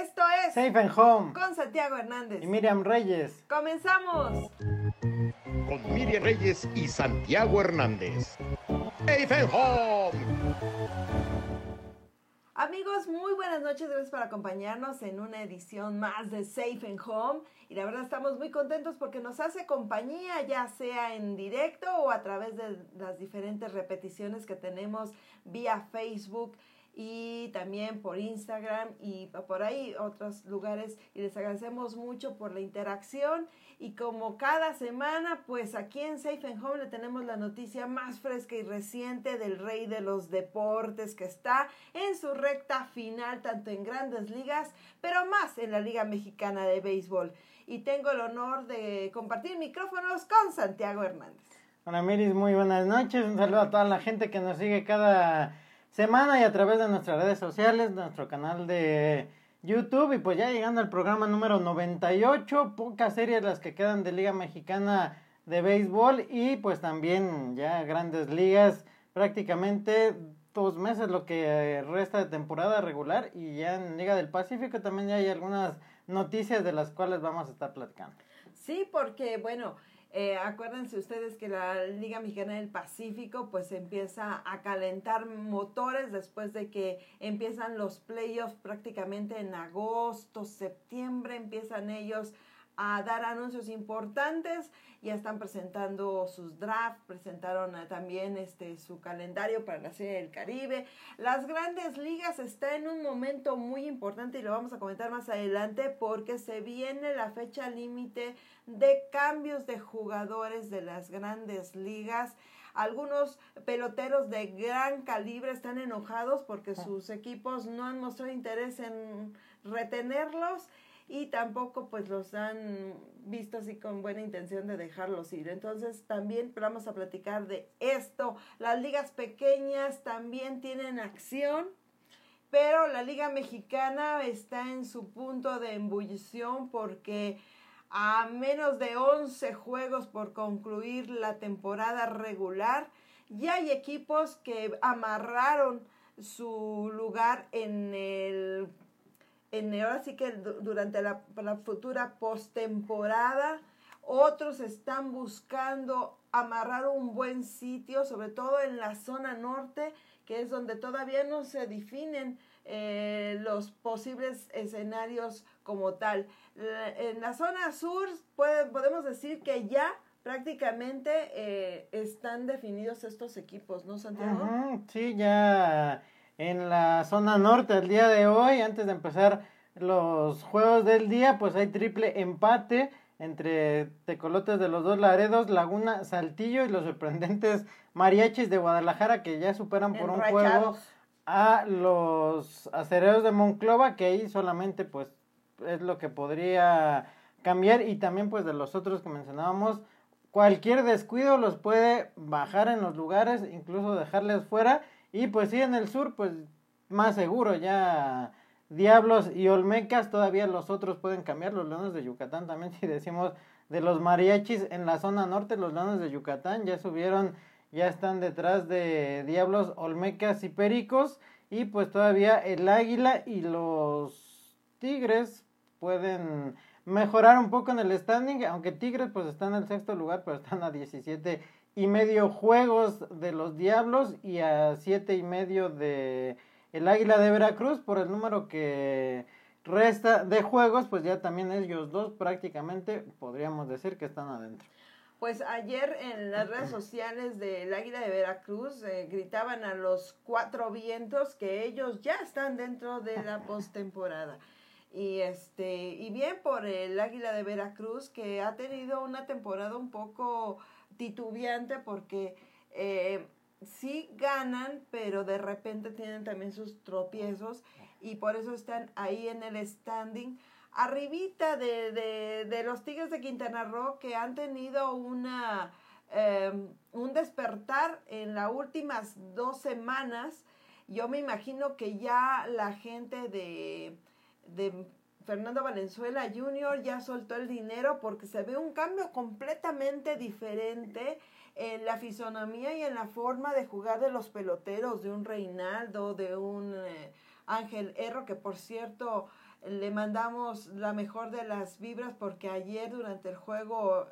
Esto es Safe and Home con Santiago Hernández. y Miriam Reyes. Comenzamos. con Miriam Reyes y Santiago Hernández. Safe and Home. Amigos, muy buenas noches. Gracias por acompañarnos en una edición más de Safe and Home. Y la verdad estamos muy contentos porque nos hace compañía, ya sea en directo o a través de las diferentes repeticiones que tenemos vía Facebook y también por Instagram y por ahí otros lugares. Y les agradecemos mucho por la interacción. Y como cada semana, pues aquí en Safe and Home le tenemos la noticia más fresca y reciente del rey de los deportes que está en su recta final, tanto en grandes ligas, pero más en la Liga Mexicana de Béisbol. Y tengo el honor de compartir micrófonos con Santiago Hernández. Hola Miris, muy buenas noches. Un saludo a toda la gente que nos sigue cada semana y a través de nuestras redes sociales, nuestro canal de YouTube. Y pues ya llegando al programa número 98, pocas series las que quedan de Liga Mexicana de Béisbol y pues también ya grandes ligas, prácticamente dos meses lo que resta de temporada regular y ya en Liga del Pacífico también ya hay algunas noticias de las cuales vamos a estar platicando. Sí, porque bueno, eh, acuérdense ustedes que la Liga Mexicana del Pacífico pues empieza a calentar motores después de que empiezan los playoffs prácticamente en agosto, septiembre, empiezan ellos a dar anuncios importantes, ya están presentando sus drafts, presentaron eh, también este su calendario para la Serie del Caribe. Las grandes ligas está en un momento muy importante y lo vamos a comentar más adelante porque se viene la fecha límite de cambios de jugadores de las grandes ligas. Algunos peloteros de gran calibre están enojados porque sus equipos no han mostrado interés en retenerlos y tampoco pues los han visto así con buena intención de dejarlos ir. Entonces también vamos a platicar de esto. Las ligas pequeñas también tienen acción, pero la liga mexicana está en su punto de embullición porque a menos de 11 juegos por concluir la temporada regular, ya hay equipos que amarraron su lugar en el en ahora sí que durante la, la futura postemporada, otros están buscando amarrar un buen sitio, sobre todo en la zona norte, que es donde todavía no se definen eh, los posibles escenarios como tal. En la zona sur puede, podemos decir que ya prácticamente eh, están definidos estos equipos, ¿no, Santiago? Sí, ya en la zona norte el día de hoy, antes de empezar los juegos del día, pues hay triple empate entre Tecolotes de los dos Laredos, Laguna, Saltillo y los sorprendentes Mariachis de Guadalajara que ya superan por un juego a los acereros de Monclova, que ahí solamente pues es lo que podría cambiar. Y también pues de los otros que mencionábamos, cualquier descuido los puede bajar en los lugares, incluso dejarles fuera y pues sí en el sur pues más seguro ya Diablos y Olmecas, todavía los otros pueden cambiar, los Leones de Yucatán también si decimos de los mariachis en la zona norte, los Leones de Yucatán ya subieron, ya están detrás de Diablos, Olmecas y Pericos y pues todavía el Águila y los Tigres pueden mejorar un poco en el standing, aunque Tigres pues está en el sexto lugar, pero están a 17 y medio juegos de los Diablos y a siete y medio de el Águila de Veracruz por el número que resta de juegos, pues ya también ellos dos prácticamente podríamos decir que están adentro. Pues ayer en las redes sociales del Águila de Veracruz eh, gritaban a los cuatro vientos que ellos ya están dentro de la postemporada. Y este, y bien por el Águila de Veracruz que ha tenido una temporada un poco titubeante porque eh, sí ganan, pero de repente tienen también sus tropiezos y por eso están ahí en el standing arribita de, de, de los Tigres de Quintana Roo que han tenido una eh, un despertar en las últimas dos semanas. Yo me imagino que ya la gente de, de Fernando Valenzuela Jr. ya soltó el dinero porque se ve un cambio completamente diferente en la fisonomía y en la forma de jugar de los peloteros, de un Reinaldo, de un eh, Ángel Erro, que por cierto le mandamos la mejor de las vibras porque ayer durante el juego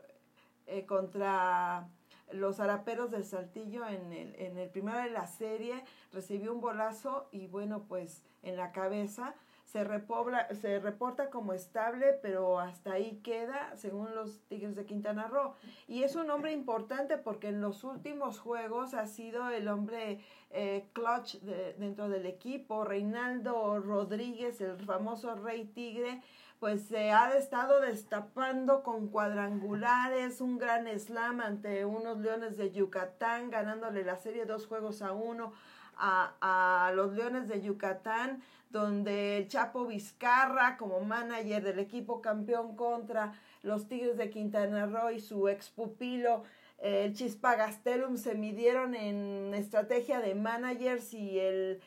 eh, contra los haraperos del Saltillo en el, en el primero de la serie recibió un bolazo y bueno pues en la cabeza se, repobla, se reporta como estable, pero hasta ahí queda, según los Tigres de Quintana Roo. Y es un hombre importante porque en los últimos juegos ha sido el hombre eh, clutch dentro del equipo. Reinaldo Rodríguez, el famoso Rey Tigre, pues se ha estado destapando con cuadrangulares, un gran slam ante unos Leones de Yucatán, ganándole la serie dos juegos a uno a, a los Leones de Yucatán donde el Chapo Vizcarra, como manager del equipo campeón contra los Tigres de Quintana Roo y su ex pupilo, el Chispa Gastelum, se midieron en estrategia de managers y el,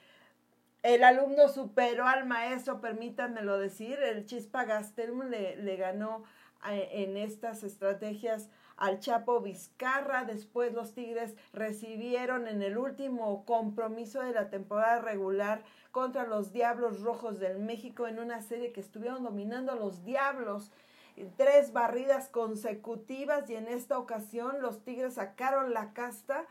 el alumno superó al maestro, permítanmelo decir, el Chispa Gastelum le, le ganó eh, en estas estrategias al Chapo Vizcarra. Después los Tigres recibieron en el último compromiso de la temporada regular contra los Diablos Rojos del México en una serie que estuvieron dominando a los Diablos. Tres barridas consecutivas y en esta ocasión los Tigres sacaron la casta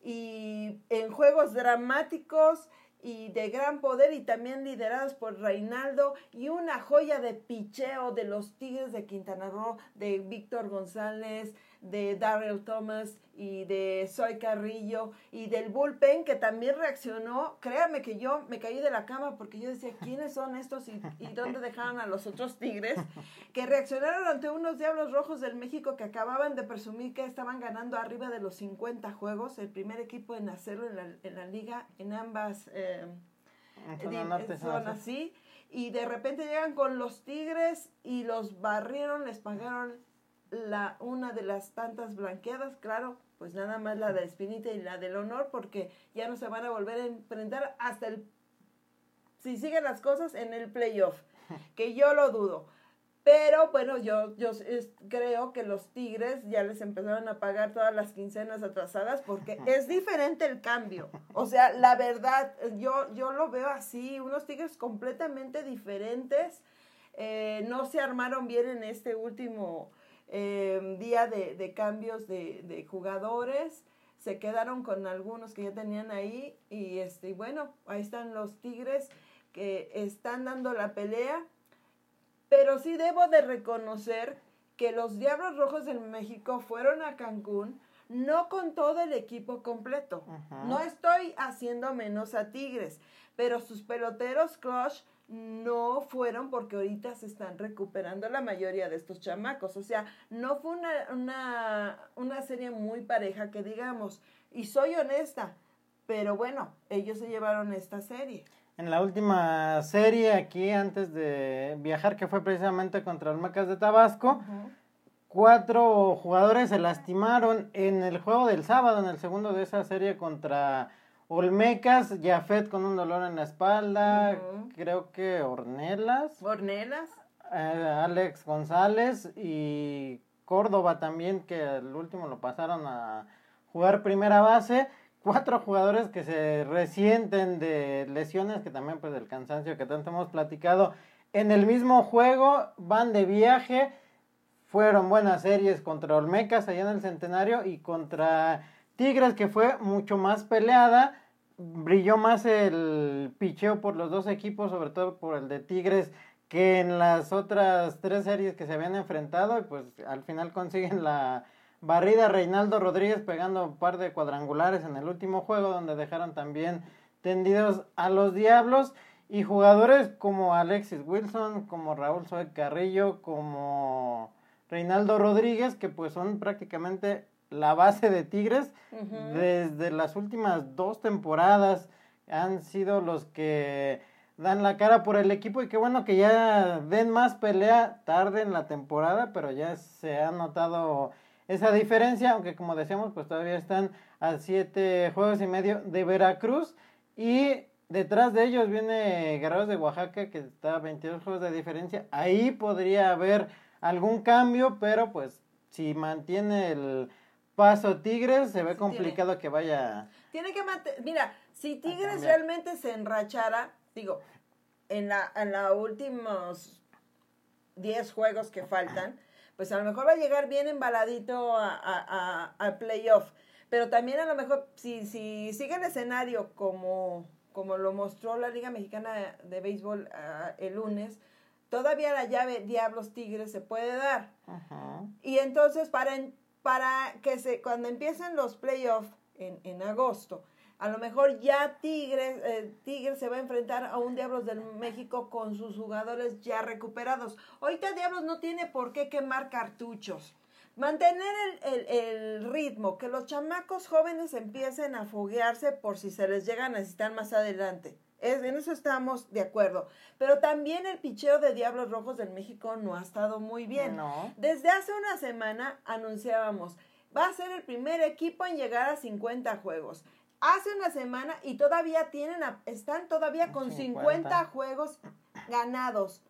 y en juegos dramáticos y de gran poder y también liderados por Reinaldo y una joya de picheo de los Tigres de Quintana Roo, de Víctor González, de Darrell Thomas y de Soy Carrillo y del bullpen que también reaccionó. Créame que yo me caí de la cama porque yo decía, ¿quiénes son estos y, y dónde dejaron a los otros Tigres? Que reaccionaron ante unos Diablos Rojos del México que acababan de presumir que estaban ganando arriba de los 50 juegos, el primer equipo en hacerlo en la, en la liga, en ambas eh, zonas, sí. Y de repente llegan con los Tigres y los barrieron, les pagaron la, una de las tantas blanqueadas, claro, pues nada más la de Espinita y la del honor, porque ya no se van a volver a enfrentar hasta el, si siguen las cosas, en el playoff, que yo lo dudo. Pero bueno, yo, yo creo que los Tigres ya les empezaron a pagar todas las quincenas atrasadas porque es diferente el cambio. O sea, la verdad, yo, yo lo veo así, unos Tigres completamente diferentes. Eh, no se armaron bien en este último Em, día de, cambios de, jugadores. Se quedaron con algunos que ya tenían ahí. Y este, bueno, ahí están los Tigres que están dando la pelea. Pero sí debo de reconocer que los Diablos Rojos del México fueron a Cancún no con todo el equipo completo. No estoy haciendo menos a Tigres, pero sus peloteros Crush no fueron porque ahorita se están recuperando la mayoría de estos chamacos. O sea, no fue una, una, una serie muy pareja que digamos, y soy honesta, pero bueno, ellos se llevaron esta serie. En la última serie aquí, antes de viajar, que fue precisamente contra el Macas de Tabasco, cuatro jugadores se lastimaron en el juego del sábado, en el segundo de esa serie contra Olmecas, Jafet con un dolor en la espalda, creo que Ornelas. Ornelas. Eh, Alex González y Córdoba también, que el último lo pasaron a jugar primera base. Cuatro jugadores que se resienten de lesiones, que también pues del cansancio que tanto hemos platicado. En el mismo juego van de viaje. Fueron buenas series contra Olmecas allá en el Centenario y contra Tigres, que fue mucho más peleada brilló más el picheo por los dos equipos, sobre todo por el de Tigres, que en las otras tres series que se habían enfrentado, y pues al final consiguen la barrida Reinaldo Rodríguez pegando un par de cuadrangulares en el último juego, donde dejaron también tendidos a los Diablos. Y jugadores como Alexis Wilson, como Raúl Soe Carrillo, como Reinaldo Rodríguez, que pues son prácticamente la base de Tigres desde las últimas dos temporadas han sido los que dan la cara por el equipo y qué bueno que ya den más pelea tarde en la temporada, pero ya se ha notado esa diferencia, aunque como decíamos, pues todavía están a siete juegos y medio de Veracruz y detrás de ellos viene Guerreros de Oaxaca que está a 22 juegos de diferencia. Ahí podría haber algún cambio, pero pues si mantiene el paso Tigres, se ve complicado que vaya. Tiene que mantener. Mira, si Tigres realmente se enrachara, digo, en la, en los últimos 10 juegos que faltan, pues a lo mejor va a llegar bien embaladito a, a, a- al playoff. Pero también a lo mejor, si, si sigue el escenario como, como lo mostró la Liga Mexicana de, Béisbol ah, el lunes, todavía la llave Diablos Tigres se puede dar. Y entonces para, en- para que se, cuando empiecen los playoffs en, en agosto, a lo mejor ya Tigres, eh, Tigres se va a enfrentar a un Diablos del México con sus jugadores ya recuperados. Ahorita Diablos no tiene por qué quemar cartuchos. Mantener el, el- el ritmo, que los chamacos jóvenes empiecen a foguearse por si se les llega a necesitar más adelante. Es, en eso estamos de acuerdo. Pero también el picheo de Diablos Rojos del México no ha estado muy bien. No. Desde hace una semana anunciábamos, va a ser el primer equipo en llegar a 50 juegos. Hace una semana y todavía tienen, a- están todavía con 50, 50 juegos ganados.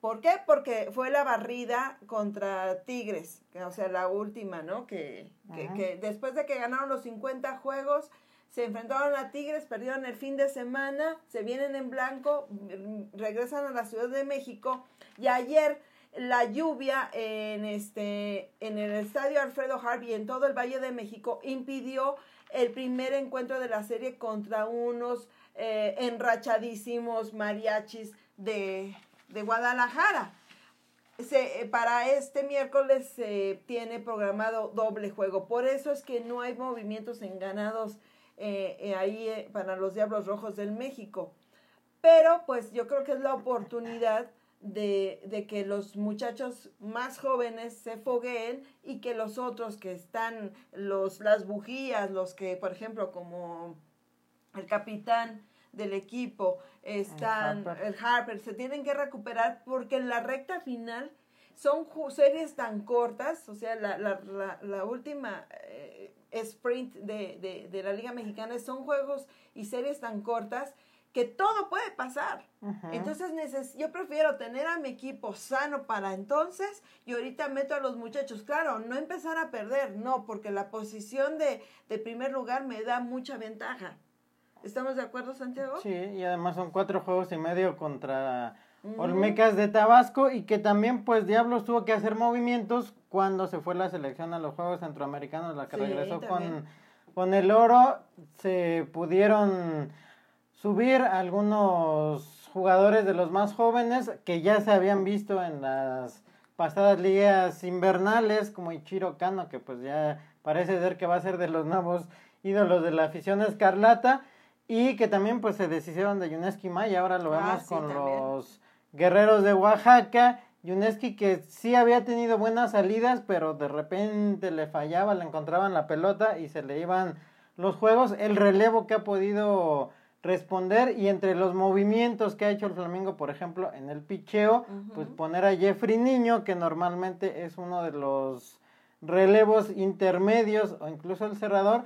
¿Por qué? Porque fue la barrida contra Tigres, o sea, la última, ¿no? Que, que, que después de que ganaron los 50 juegos, se enfrentaron a Tigres, perdieron el fin de semana, se vienen en blanco, mm, regresan a la Ciudad de México y ayer la lluvia en este en el estadio Alfredo Harvey en todo el Valle de México impidió el primer encuentro de la serie contra unos eh, enrachadísimos mariachis de, de Guadalajara. Se, eh, para este miércoles se tiene programado doble juego. Por eso es que no hay movimientos en ganados eh, eh, ahí eh, para los Diablos Rojos del México. Pero pues yo creo que es la oportunidad de, de que los muchachos más jóvenes se fogueen y que los otros que están, los, las bujías, los que, por ejemplo, como el capitán del equipo, están, Harper. el Harper, se tienen que recuperar porque en la recta final son series tan cortas, o sea, la, la, la, la última eh, sprint de, de, de la Liga Mexicana son juegos y series tan cortas que todo puede pasar. Entonces neces- yo prefiero tener a mi equipo sano para entonces y ahorita meto a los muchachos. Claro, no empezar a perder, no, porque la posición de, de primer lugar me da mucha ventaja. ¿Estamos de acuerdo, Santiago? Sí, y además son cuatro juegos y medio contra. Olmecas de Tabasco y que también pues Diablos tuvo que hacer movimientos cuando se fue la selección a los Juegos Centroamericanos, la que Sí, regresó con, con el oro, se pudieron subir algunos jugadores de los más jóvenes que ya se habían visto en las pasadas ligas invernales como Ichiro Kano que pues ya parece ser que va a ser de los nuevos ídolos de la afición escarlata y que también pues se deshicieron de Yuneski Maya, ahora lo Ah, vemos sí, con también. los guerreros de Oaxaca, Yuneski que sí había tenido buenas salidas, pero de repente le fallaba, le encontraban la pelota y se le iban los juegos, el relevo que ha podido responder y entre los movimientos que ha hecho el Flamengo, por ejemplo, en el picheo, pues poner a Jeffrey Niño, que normalmente es uno de los relevos intermedios o incluso el cerrador,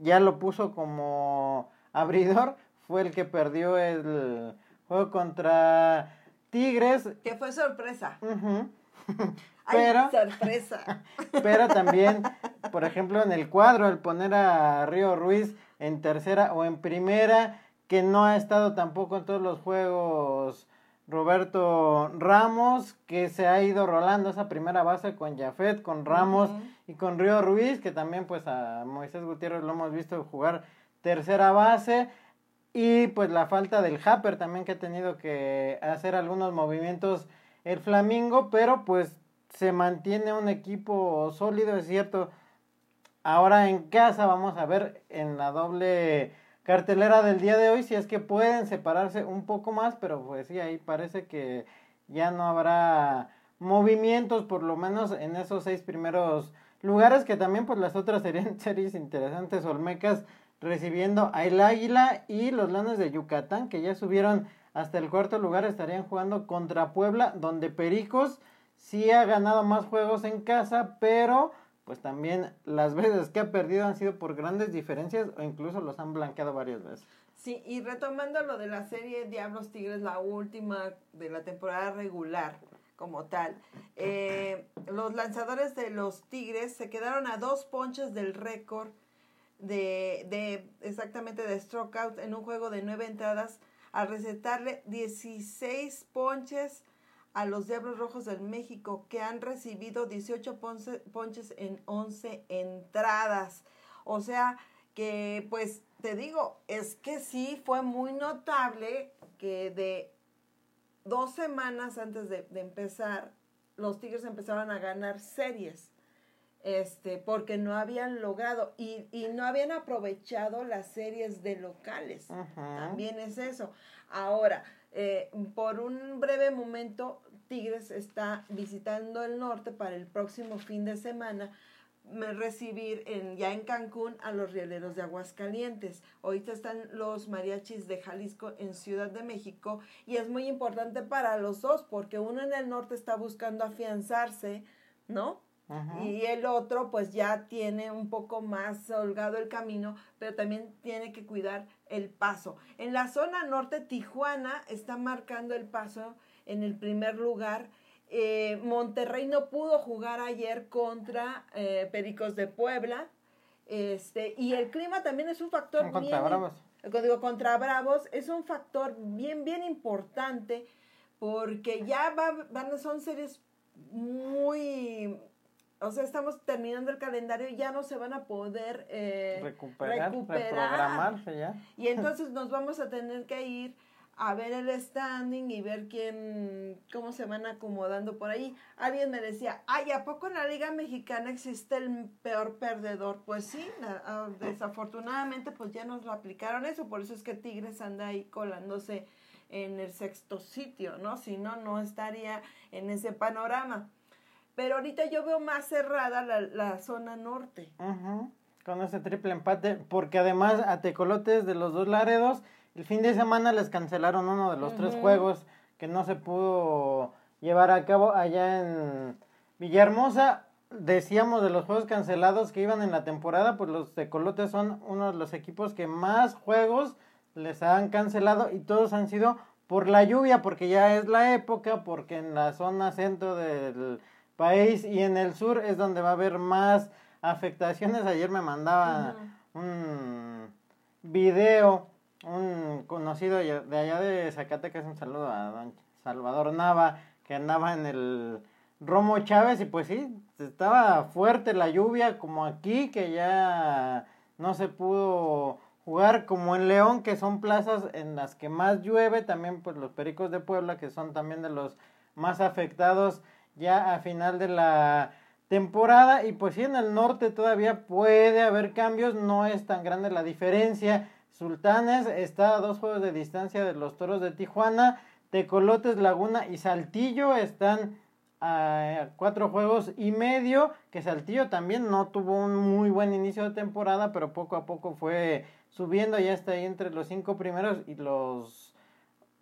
ya lo puso como abridor, fue el que perdió el juego contra Tigres. Que fue sorpresa. Ujú. Ay, Pero, sorpresa. pero también, por ejemplo, en el cuadro, el poner a Río Ruiz en tercera o en primera, que no ha estado tampoco en todos los juegos Roberto Ramos, que se ha ido rolando esa primera base con Jafet, con Ramos y con Río Ruiz, que también pues a Moisés Gutiérrez lo hemos visto jugar tercera base. Y pues la falta del Happer también que ha tenido que hacer algunos movimientos el Flamingo, pero pues se mantiene un equipo sólido, es cierto. Ahora en casa vamos a ver en la doble cartelera del día de hoy si es que pueden separarse un poco más, pero pues sí, ahí parece que ya no habrá movimientos, por lo menos en esos seis primeros lugares, que también pues las otras serían series interesantes, Olmecas recibiendo a el Águila y los Leones de Yucatán, que ya subieron hasta el cuarto lugar, estarían jugando contra Puebla, donde Pericos sí ha ganado más juegos en casa, pero pues también las veces que ha perdido han sido por grandes diferencias o incluso los han blanqueado varias veces. Sí, y retomando lo de la serie Diablos Tigres, la última de la temporada regular como tal, eh, los lanzadores de los Tigres se quedaron a dos ponches del récord de, de exactamente de strikeout en un juego de nueve entradas a recetarle 16 ponches a los Diablos Rojos del México, que han recibido 18 ponches en 11 entradas. O sea que, pues, te digo, es que sí fue muy notable que de dos semanas antes de, empezar, los Tigres empezaban a ganar series. Este, porque no habían logrado y, y no habían aprovechado las series de locales. También es eso. Ahora, eh, por un breve momento, Tigres está visitando el norte para el próximo fin de semana recibir en, ya en Cancún a los rieleros de Aguascalientes. Ahorita están los mariachis de Jalisco en Ciudad de México y es muy importante para los dos porque uno en el norte está buscando afianzarse, ¿no? Y el otro pues ya tiene un poco más holgado el camino, pero también tiene que cuidar el paso. En la zona norte, Tijuana está marcando el paso en el primer lugar eh, Monterrey no pudo jugar ayer contra eh, Pericos de Puebla. Este, y el clima también es un factor contra Bravos. Digo, contra Bravos es un factor bien, bien importante porque ya va, van, son series muy o sea, estamos terminando el calendario y ya no se van a poder eh, recuperar, recuperar. ya. Y entonces nos vamos a tener que ir a ver el standing y ver quién, cómo se van acomodando por ahí. Alguien me decía, ay, ¿a poco en la Liga Mexicana existe el peor perdedor? Pues sí, ah, desafortunadamente pues ya nos lo aplicaron eso, por eso es que Tigres anda ahí colándose en el sexto sitio, ¿no? Si no, no estaría en ese panorama. Pero ahorita yo veo más cerrada la, la zona norte. Con ese triple empate, porque además a Tecolotes de los dos Laredos el fin de semana les cancelaron uno de los tres juegos que no se pudo llevar a cabo allá en Villahermosa. Decíamos de los juegos cancelados que iban en la temporada, pues los Tecolotes son uno de los equipos que más juegos les han cancelado y todos han sido por la lluvia, porque ya es la época, porque en la zona centro del país y en el sur es donde va a haber más afectaciones. Ayer me mandaba un video un conocido de allá de Zacatecas, un saludo a don Salvador Nava, que andaba en el Romo Chávez y pues sí, estaba fuerte la lluvia como aquí, que ya no se pudo jugar como en León, que son plazas en las que más llueve, también pues los Pericos de Puebla, que son también de los más afectados ya a final de la temporada y pues sí en el norte todavía puede haber cambios, no es tan grande la diferencia Sultanes está a dos juegos de distancia de los Toros de Tijuana. Tecolotes, Laguna y Saltillo están a cuatro juegos y medio. Que Saltillo también no tuvo un muy buen inicio de temporada, pero poco a poco fue subiendo. Ya está ahí entre los cinco primeros y los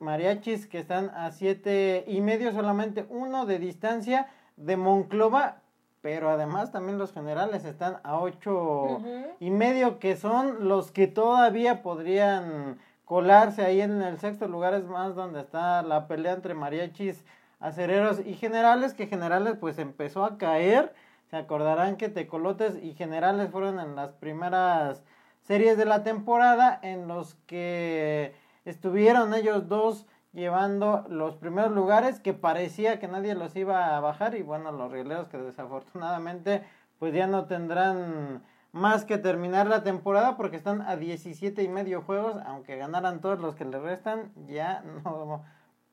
mariachis que están a siete y medio, solamente uno de distancia de Monclova, pero además también los generales están a ocho y medio, que son los que todavía podrían colarse ahí en el sexto lugar, es más donde está la pelea entre mariachis, acereros y generales, que generales pues empezó a caer, se acordarán que tecolotes y generales fueron en las primeras series de la temporada en los que estuvieron ellos dos llevando los primeros lugares que parecía que nadie los iba a bajar y bueno, los rieleros que desafortunadamente pues ya no tendrán más que terminar la temporada porque están a 17 y medio juegos, aunque ganaran todos los que le restan, ya no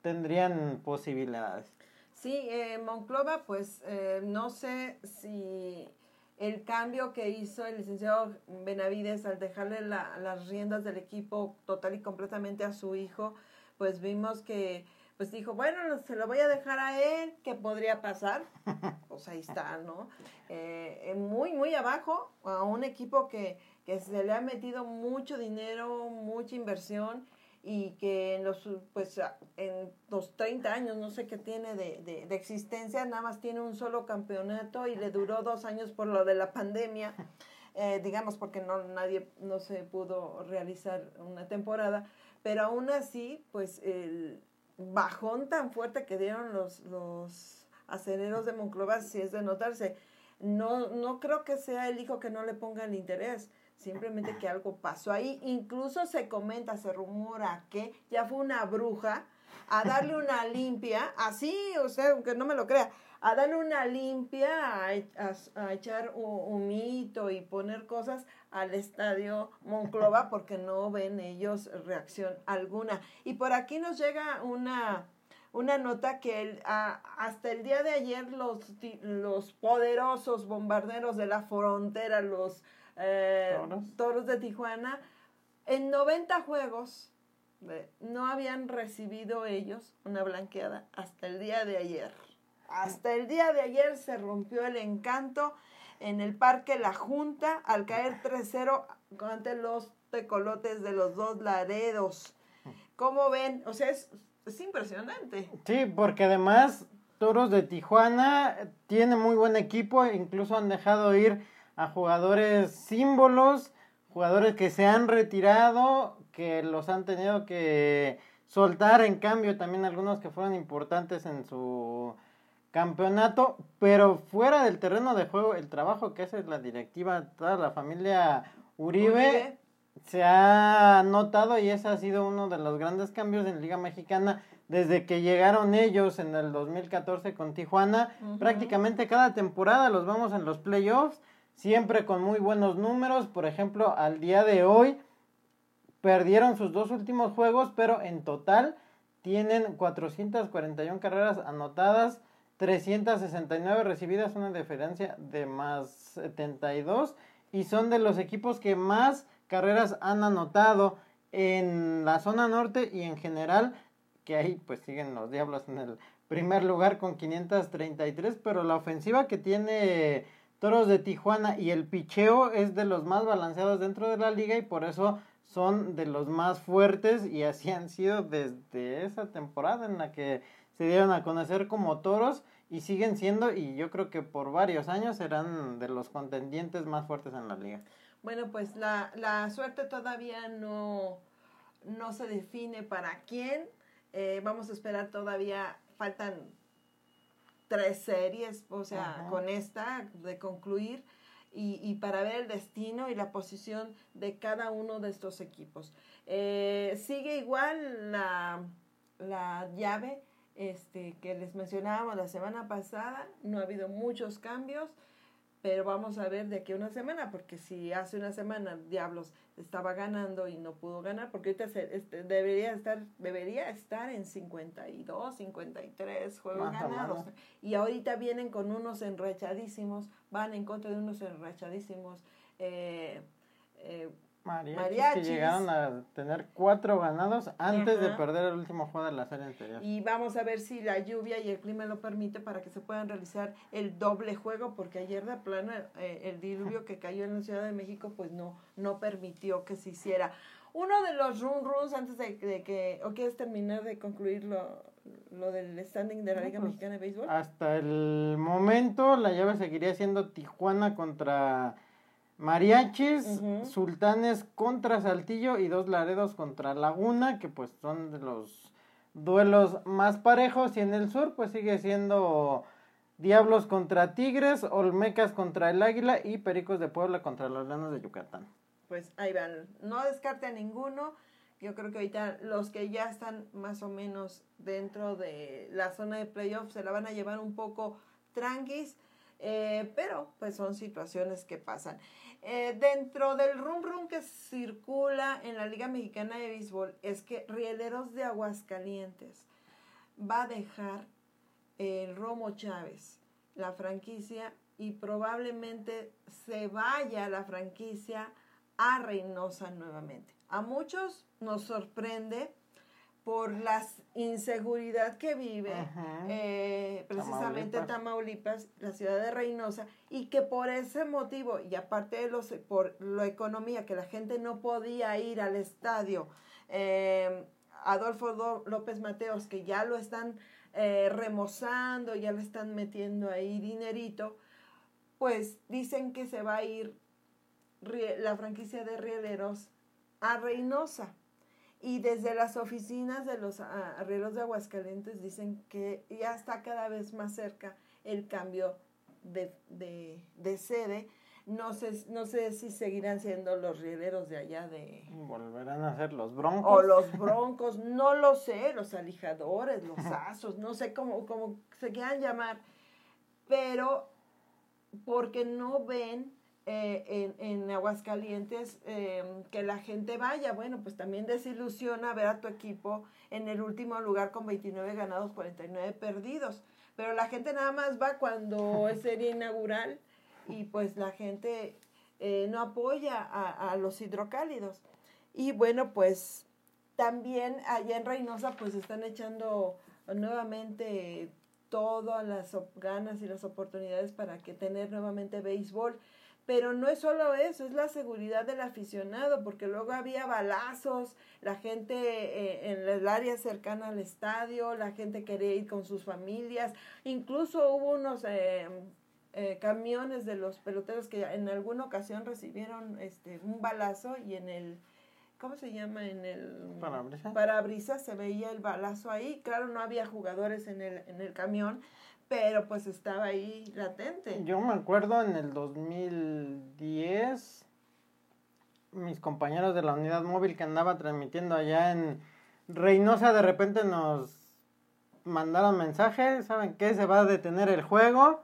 tendrían posibilidades. Sí, eh, Monclova, pues eh, no sé si el cambio que hizo el licenciado Benavides al dejarle las riendas del equipo total y completamente a su hijo, pues vimos que, pues dijo, bueno, se lo voy a dejar a él, ¿qué podría pasar? Pues ahí está, ¿no? Eh, muy, muy abajo, a un equipo que, que se le ha metido mucho dinero, mucha inversión y que en los, pues, en los 30 años, no sé qué tiene de, de, de, existencia, nada más tiene un solo campeonato y le duró dos años por lo de la pandemia, eh, digamos porque no, nadie, no se pudo realizar una temporada, pero aún así, pues el bajón tan fuerte que dieron los, los aceleros de Monclova sí es de notarse. No, no creo que sea el hijo que no le ponga el interés. Simplemente que algo pasó ahí. Incluso se comenta, se rumora que ya fue una bruja a darle una limpia, así, o sea, aunque no me lo crea, a darle una limpia, a, a, echar un, mito y poner cosas al estadio Monclova porque no ven ellos reacción alguna. Y por aquí nos llega una, una nota que el, hasta el día de ayer los, los poderosos bombarderos de la frontera, los eh, ¿Toros? de Tijuana, en 90 juegos no habían recibido ellos una blanqueada hasta el día de ayer. Hasta el día de ayer se rompió el encanto en el Parque La Junta al caer 3-0 ante los tecolotes de los dos laredos. ¿Cómo ven? O sea, es, es impresionante. Sí, porque además Toros de Tijuana tiene muy buen equipo, incluso han dejado ir a jugadores símbolos, jugadores que se han retirado, que los han tenido que soltar, en cambio también algunos que fueron importantes en su campeonato, pero fuera del terreno de juego, el trabajo que hace la directiva, toda la familia Uribe, se ha notado y ese ha sido uno de los grandes cambios en Liga Mexicana desde que llegaron ellos en el 2014 con Tijuana. Prácticamente cada temporada los vamos en los playoffs siempre con muy buenos números. Por ejemplo, al día de hoy perdieron sus dos últimos juegos, pero en total tienen 441 carreras anotadas, 369 recibidas, una diferencia de más 72 y son de los equipos que más carreras han anotado en la zona norte y en general, que ahí pues siguen los Diablos en el primer lugar con 533, pero la ofensiva que tiene Toros de Tijuana y el picheo es de los más balanceados dentro de la liga y por eso son de los más fuertes y así han sido desde esa temporada en la que se dieron a conocer como toros y siguen siendo y yo creo que por varios años serán de los contendientes más fuertes en la liga. Bueno, pues la, la suerte todavía no, no se define para quién. Eh, vamos a esperar todavía, faltan tres series, o sea, con esta de concluir y, y, para ver el destino y la posición de cada uno de estos equipos. Eh, sigue igual la, la llave este, que les mencionábamos la semana pasada, no ha habido muchos cambios pero vamos a ver de aquí a una semana, porque si hace una semana Diablos estaba ganando y no pudo ganar, porque ahorita este, debería estar debería estar en 52, 53 juegos ganados. Y ahorita vienen con unos enrachadísimos, van en contra de unos enrachadísimos. Eh, eh, mariachis, que llegaron a tener cuatro ganados antes de perder el último juego de la serie anterior. Y vamos a ver si la lluvia y el clima lo permite para que se puedan realizar el doble juego, porque ayer de plano eh, el diluvio que cayó en la Ciudad de México pues no, no permitió que se hiciera. Uno de los run runs antes de, que, o quieres terminar de concluir lo, lo del standing de la Liga pues, Mexicana de Béisbol. Hasta el momento la llave seguiría siendo Tijuana contra Mariachis, Sultanes contra Saltillo y dos Laredos contra Laguna, que pues son de los duelos más parejos. Y en el sur pues sigue siendo Diablos contra Tigres, Olmecas contra el Águila y Pericos de Puebla contra los Leones de Yucatán. Pues ahí van, no descarte a ninguno. Yo creo que ahorita los que ya están más o menos dentro de la zona de playoffs se la van a llevar un poco tranquis, eh, pero pues son situaciones que pasan. Eh, dentro del rum rum que circula en la Liga Mexicana de Béisbol es que Rieleros de Aguascalientes va a dejar el Romo Chávez, la franquicia, y probablemente se vaya la franquicia a Reynosa nuevamente. A muchos nos sorprende por la inseguridad que vive eh, precisamente Tamaulipas. la ciudad de Reynosa, y que por ese motivo, y aparte de los, por la economía, que la gente no podía ir al estadio, eh, Adolfo López Mateos, que ya lo están eh, remozando, ya le están metiendo ahí dinerito, pues dicen que se va a ir la franquicia de Rieleros a Reynosa. Y desde las oficinas de los arreglos de Aguascalientes dicen que ya está cada vez más cerca el cambio de, de, de sede. no sé, no sé si seguirán siendo los rieleros de allá de... Volverán a ser los broncos. O los broncos, no lo sé, los alijadores, los asos, no sé cómo, cómo se quieran llamar, pero porque no ven eh, en, en, Aguascalientes eh, que la gente vaya. Bueno, pues también desilusiona ver a tu equipo en el último lugar con 29 ganados, 49 perdidos. Pero la gente nada más va cuando es serie inaugural y pues la gente eh, no apoya a, a, los hidrocálidos. Y bueno, pues también allá en Reynosa pues están echando nuevamente todas las ganas y las oportunidades para que tener nuevamente béisbol. Pero no es solo eso, es la seguridad del aficionado, porque luego había balazos, la gente eh, en el área cercana al estadio, la gente quería ir con sus familias, incluso hubo unos eh, eh, camiones de los peloteros que en alguna ocasión recibieron este un balazo y en el ¿cómo se llama? En el parabrisas. parabrisas se veía el balazo ahí. Claro, no había jugadores en el, en el camión, pero pues estaba ahí latente. Yo me acuerdo en el 2010, mis compañeros de la unidad móvil que andaba transmitiendo allá en Reynosa de repente nos mandaron mensajes, ¿saben qué? Se va a detener el juego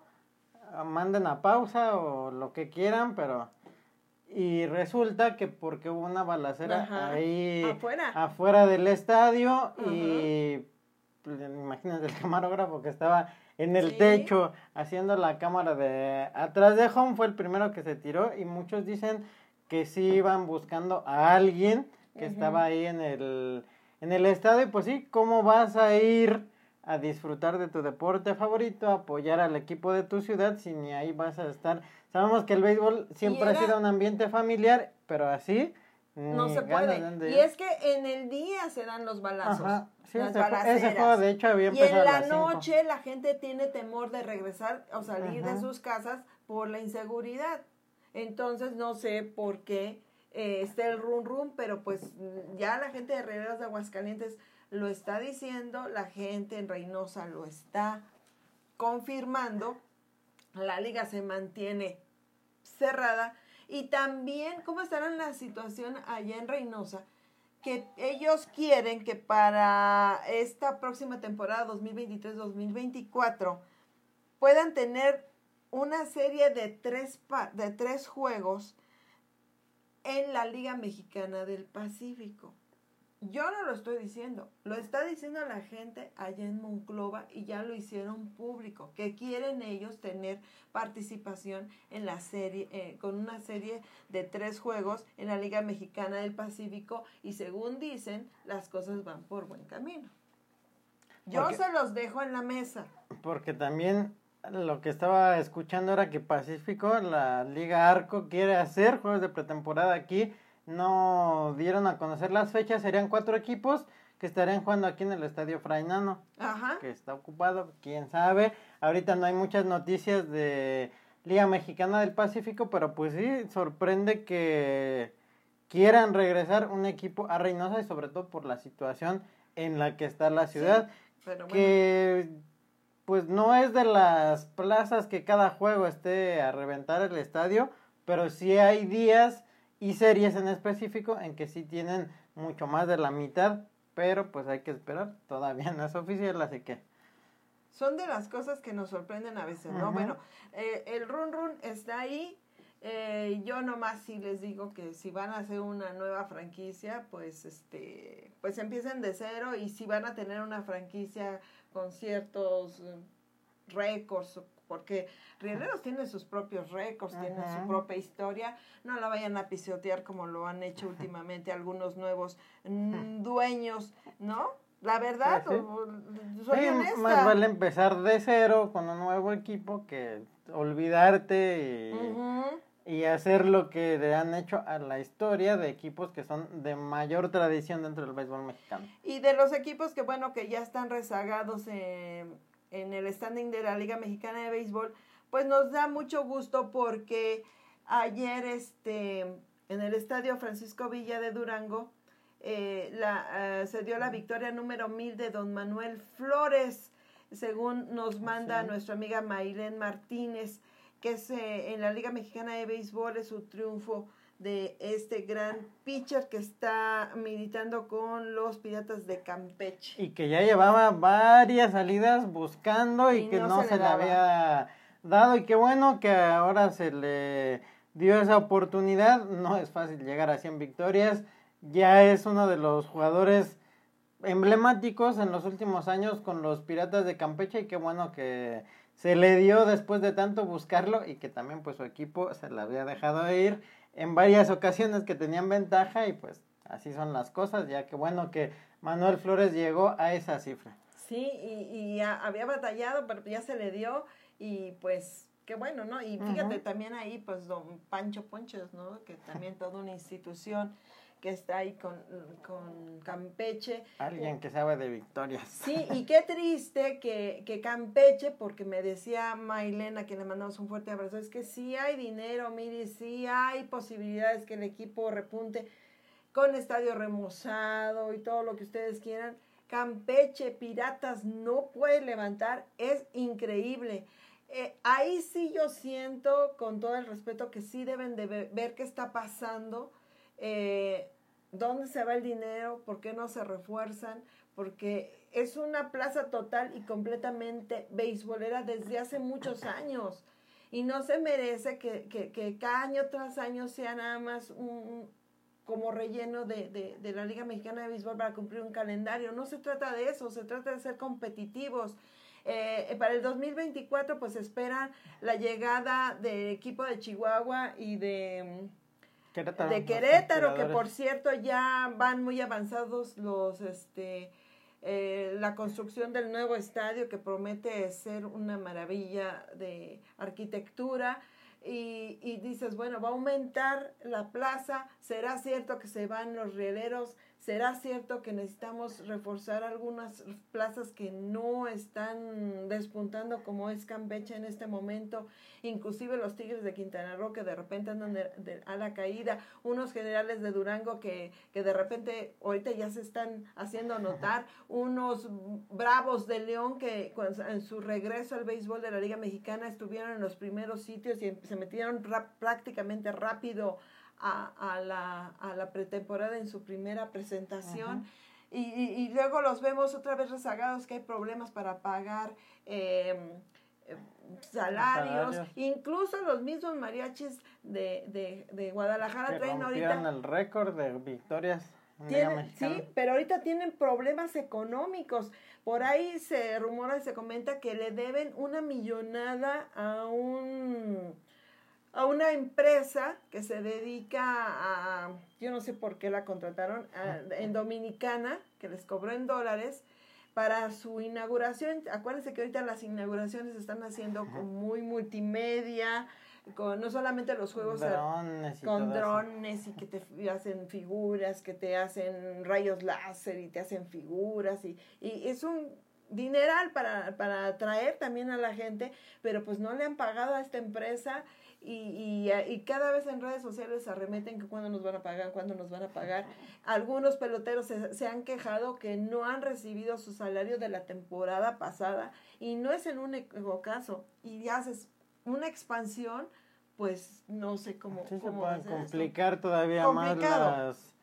manden a pausa o lo que quieran, pero... Y resulta que porque hubo una balacera ahí afuera. afuera del estadio y pues, imagínense el camarógrafo que estaba en el techo haciendo la cámara de atrás de home fue el primero que se tiró y muchos dicen que sí iban buscando a alguien que estaba ahí en el en el estadio y pues sí, ¿cómo vas a ir a disfrutar de tu deporte favorito, apoyar al equipo de tu ciudad, si ni ahí vas a estar. Sabemos que el béisbol siempre ha sido un ambiente familiar, pero así no se puede. Y es que en el día se dan los balazos. las ese, juego, de hecho, había Y en la noche la gente tiene temor de regresar o salir de sus casas por la inseguridad. Entonces, no sé por qué eh, está el rum rum, pero pues ya la gente de Herreras de Aguascalientes lo está diciendo, la gente en Reynosa lo está confirmando, la liga se mantiene cerrada y también cómo estará la situación allá en Reynosa, que ellos quieren que para esta próxima temporada 2023-2024 puedan tener una serie de tres, de tres juegos en la Liga Mexicana del Pacífico. Yo no lo estoy diciendo, lo está diciendo la gente allá en Monclova y ya lo hicieron público, que quieren ellos tener participación en la serie, eh, con una serie de tres juegos en la Liga Mexicana del Pacífico y según dicen, las cosas van por buen camino. Yo se los dejo en la mesa. Porque también lo que estaba escuchando era que Pacífico, la Liga Arco, quiere hacer juegos de pretemporada aquí no dieron a conocer las fechas, serían cuatro equipos que estarían jugando aquí en el Estadio Frainano, Ajá. que está ocupado, quién sabe. Ahorita no hay muchas noticias de Liga Mexicana del Pacífico, pero pues sí, sorprende que quieran regresar un equipo a Reynosa y sobre todo por la situación en la que está la ciudad, que pues no es de las plazas que cada juego esté a reventar el estadio, pero sí hay días y series en específico en que sí tienen mucho más de la mitad, pero pues hay que esperar, todavía no es oficial, así que... Son de las cosas que nos sorprenden a veces, ¿no? Bueno, eh, el run run está ahí, eh, yo nomás sí les digo que si van a hacer una nueva franquicia, pues este, pues empiecen de cero y si van a tener una franquicia con ciertos eh, récords porque Rieleros tiene sus propios récords, tiene su propia historia, no la vayan a pisotear como lo han hecho últimamente algunos nuevos mm, dueños, ¿no? La verdad, pues soy Más vale empezar de cero con un nuevo equipo que olvidarte y, y, hacer lo que le han hecho a la historia de equipos que son de mayor tradición dentro del béisbol mexicano. Y de los equipos que, bueno, que ya están rezagados en en el standing de la Liga Mexicana de Béisbol, pues nos da mucho gusto porque ayer este, en el estadio Francisco Villa de Durango eh, la, eh, se dio la victoria número mil de don Manuel Flores, según nos manda nuestra amiga Maylen Martínez. que es eh, en la Liga Mexicana de Béisbol, es su triunfo de este gran pitcher que está militando con los Piratas de Campeche. Y que ya llevaba varias salidas buscando y, Y que no no, se se, le daba. había dado. Y qué bueno que ahora se le dio esa oportunidad. No es fácil llegar a 100 victorias. Ya es uno de los jugadores emblemáticos en los últimos años con los Piratas de Campeche y qué bueno que se le dio después de tanto buscarlo y que también pues su equipo se le había dejado ir en varias ocasiones que tenían ventaja y pues así son las cosas, ya que bueno que Manuel Flores llegó a esa cifra. Sí, y, y había batallado, pero ya se le dio y pues qué bueno, ¿no? Y fíjate también ahí, pues don Pancho Ponchos, ¿no? Que también toda una institución que está ahí con, con Campeche. Alguien que sabe de victorias. Sí, y qué triste que, que Campeche, porque me decía Mailena, que le mandamos un fuerte abrazo, es que sí hay dinero, mire, sí hay posibilidades que el equipo repunte con estadio remozado y todo lo que ustedes quieran. Campeche, Piratas no puede levantar, es increíble. Eh, ahí sí yo siento, con todo el respeto, que sí deben de ver, ver qué está pasando, eh, dónde se va el dinero, por qué no se refuerzan, porque es una plaza total y completamente beisbolera desde hace muchos años. Y no se merece que, que, que cada año tras año sea nada más un, como relleno de, de, de la Liga Mexicana de Béisbol para cumplir un calendario. No se trata de eso, se trata de ser competitivos. Eh, para el 2024 pues esperan la llegada del equipo de Chihuahua y de, Querétaro, de Querétaro, que por cierto ya van muy avanzados los este eh, la construcción del nuevo estadio que promete ser una maravilla de arquitectura. Y, y dices, bueno, va a aumentar la plaza, será cierto que se van los rieleros, será cierto que necesitamos reforzar algunas plazas que no están despuntando como es Campeche en este momento, inclusive los Tigres de Quintana Roo que de repente andan de- de- a la caída, unos generales de Durango que, que de repente ahorita ya se están haciendo notar, unos bravos de León que en su regreso al béisbol de la Liga Mexicana estuvieron en los primeros sitios y se metieron ra- prácticamente rápido a, a la, a la pretemporada en su primera presentación. Y, y- y luego los vemos otra vez rezagados, que hay problemas para pagar eh, salarios. Salarios. Incluso los mismos mariachis de, de, de Guadalajara que traen rompieron ahorita... el récord de victorias Tienen- sí, pero ahorita tienen problemas económicos. Por ahí se rumora y se comenta que le deben una millonada a un a una empresa que se dedica a, yo no sé por qué la contrataron, a- en Dominicana, que les cobró en dólares, para su inauguración. Acuérdense que ahorita las inauguraciones se están haciendo con muy multimedia, con no solamente los juegos drones con eso. drones y que te hacen figuras, que te hacen rayos láser y te hacen figuras y, y es un dineral para, para atraer también a la gente, pero pues no le han pagado a esta empresa y, y, y cada vez en redes sociales se arremeten que cuándo nos van a pagar, cuándo nos van a pagar. Algunos peloteros se, se han quejado que no han recibido su salario de la temporada pasada y no es el único caso. Y haces una expansión, pues no sé cómo, Sí, se cómo esto. complicar todavía Complicado. más las,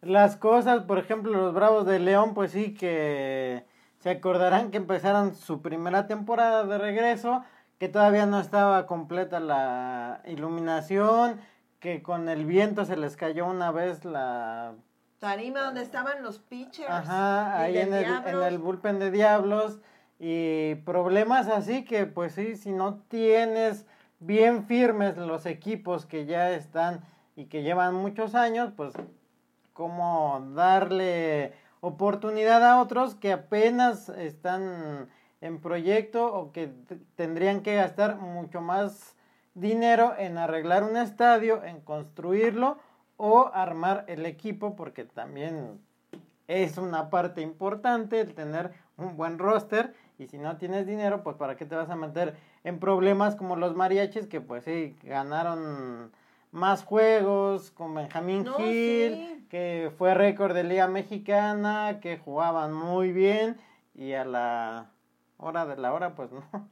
las cosas. Por ejemplo, los Bravos de León, pues sí que se acordarán que empezaron su primera temporada de regreso, que todavía no estaba completa la iluminación, que con el viento se les cayó una vez la... Tarima donde estaban los pitchers. Ajá, ahí en el, en el bullpen de Diablos. Y problemas así que pues sí, si no tienes bien firmes los equipos que ya están y que llevan muchos años, pues cómo darle oportunidad a otros que apenas están en proyecto o que tendrían que gastar mucho más dinero en arreglar un estadio, en construirlo o armar el equipo porque también es una parte importante el tener un buen roster y si no tienes dinero pues para qué te vas a meter en problemas como los mariachis que pues sí ganaron más juegos con Benjamín No, Gil sí. Que fue récord de liga mexicana que jugaban muy bien y a la hora de la hora pues no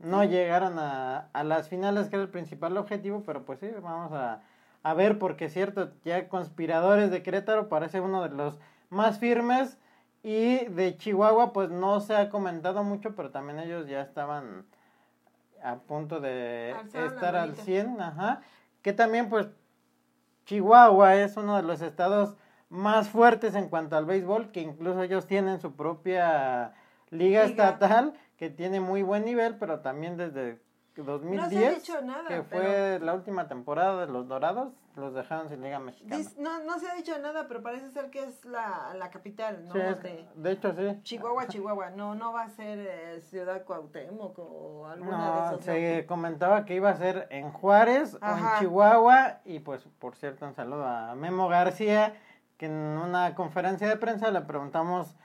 no llegaron a, a las finales, que era el principal objetivo, pero pues sí, vamos a, a ver, porque es cierto, ya Conspiradores de Querétaro parece uno de los más firmes y de Chihuahua pues no se ha comentado mucho, pero también ellos ya estaban a punto de Alzaron estar al manita. 100, ajá, que también pues Chihuahua es uno de los estados más fuertes en cuanto al béisbol, que incluso ellos tienen su propia liga, Liga. estatal, que tiene muy buen nivel, pero también desde 2010, dicho nada, que fue pero- la última temporada de los Dorados, los dejaron sin liga mexicana. Dis- no, no se ha dicho nada, pero parece ser que es la, la capital, ¿no? Sí, es- De de hecho sí. Chihuahua, Chihuahua. No, no va a ser eh, Ciudad Cuauhtémoc o alguna No, de esas. se comentaba que iba a ser en Juárez o en Chihuahua y pues por cierto un saludo a Memo García que en una conferencia de prensa le preguntamos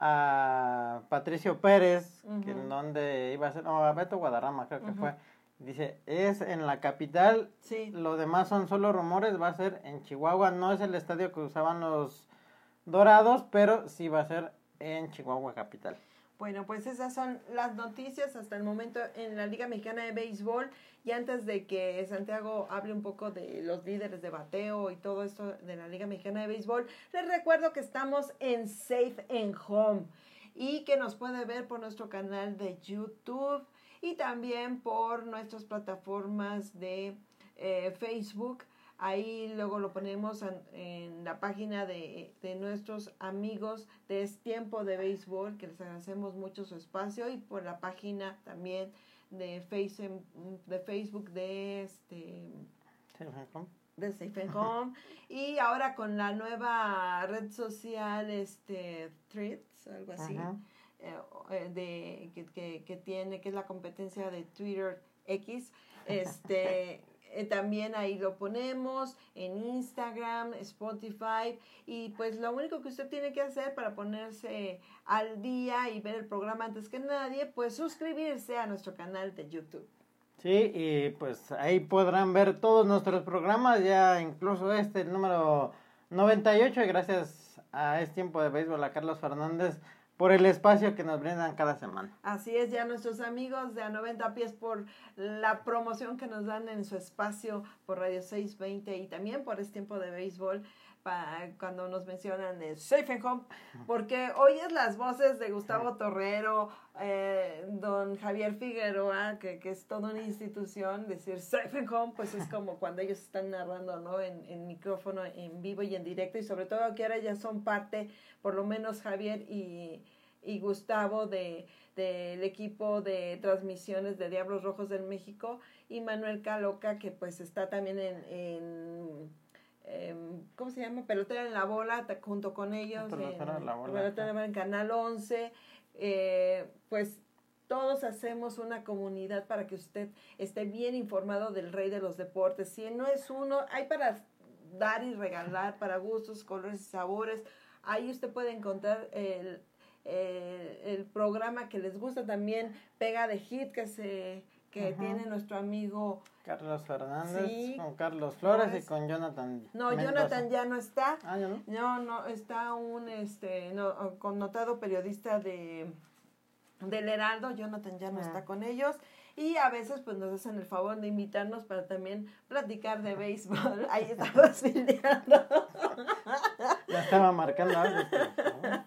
a Patricio Pérez que en Ujú. dónde iba a ser, o a Beto Guadarrama creo que fue, dice es en la capital, Sí. lo demás son solo rumores, va a ser en Chihuahua, no es el estadio que usaban los Dorados, pero sí va a ser en Chihuahua capital. Bueno, pues esas son las noticias hasta el momento en la Liga Mexicana de Béisbol. Y antes de que Santiago hable un poco de los líderes de bateo y todo esto de la Liga Mexicana de Béisbol, les recuerdo que estamos en Safe and Home y que nos puede ver por nuestro canal de YouTube y también por nuestras plataformas de eh, Facebook. Ahí luego lo ponemos en, en la página de, de nuestros amigos de Es Tiempo de Béisbol, que les agradecemos mucho su espacio, y por la página también de, face, de Facebook de este de Safe and Home. y ahora con la nueva red social, este, Threads, algo así, eh, eh, de, que, que, que tiene, que es la competencia de Twitter X, este, eh, también ahí lo ponemos en Instagram, Spotify, y pues lo único que usted tiene que hacer para ponerse al día y ver el programa antes que nadie, pues suscribirse a nuestro canal de YouTube. Sí, y pues ahí podrán ver todos nuestros programas, ya incluso este, el número 98, y gracias a Es Tiempo de Béisbol, a Carlos Fernández, por el espacio que nos brindan cada semana. Así es, ya nuestros amigos de A 90 Pies por la promoción que nos dan en su espacio por Radio 620 y también por Es Tiempo de Béisbol cuando nos mencionan de Safe and Home, porque oyes las voces de Gustavo Torrero, eh, don Javier Figueroa, que, que es toda una institución, decir Safe and Home, pues es como cuando ellos están narrando, ¿no? En, en micrófono, en vivo y en directo, y sobre todo que ahora ya son parte, por lo menos Javier y, y Gustavo, de del equipo de transmisiones de Diablos Rojos del México, y Manuel Caloca, que pues está también en... en em, ¿Cómo se llama? Pelotera en la bola, junto con ellos. Pelotera en la bola, Pelotera en Canal 11. eh, pues todos hacemos una comunidad para que usted esté bien informado del rey de los deportes. Si no es uno, hay para dar y regalar, para gustos, colores y sabores. Ahí usted puede encontrar el, el, el programa que les gusta también, Pega de Hit, que, se, que Ajá. tiene nuestro amigo. Carlos Fernández, Sí. con Carlos Flores y con Jonathan. No, Mendoza. Jonathan ya no está. Ah, ya no. No, no, está un este, no, connotado periodista de del Heraldo, Jonathan ya no Ah. está con ellos y a veces pues nos hacen el favor de invitarnos para también platicar de béisbol. Ahí estamos fildeando. Ya estaba marcando algo. pero, ¿no?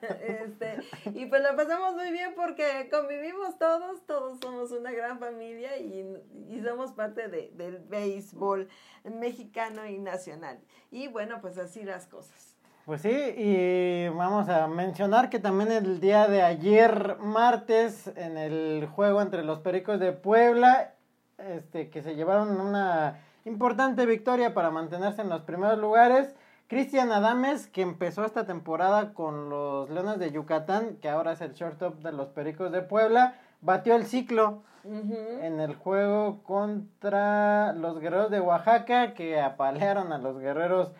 Y pues la pasamos muy bien porque convivimos todos, todos somos una gran familia y, y somos parte de, del béisbol mexicano y nacional. Y bueno, pues así las cosas. Pues sí, y vamos a mencionar que también el día de ayer, martes, en el juego entre los Pericos de Puebla, este, que se llevaron una importante victoria para mantenerse en los primeros lugares. Cristian Adames, que empezó esta temporada con los Leones de Yucatán, que ahora es el shortstop de los Pericos de Puebla, batió el ciclo en el juego contra los Guerreros de Oaxaca, que apalearon a los Guerreros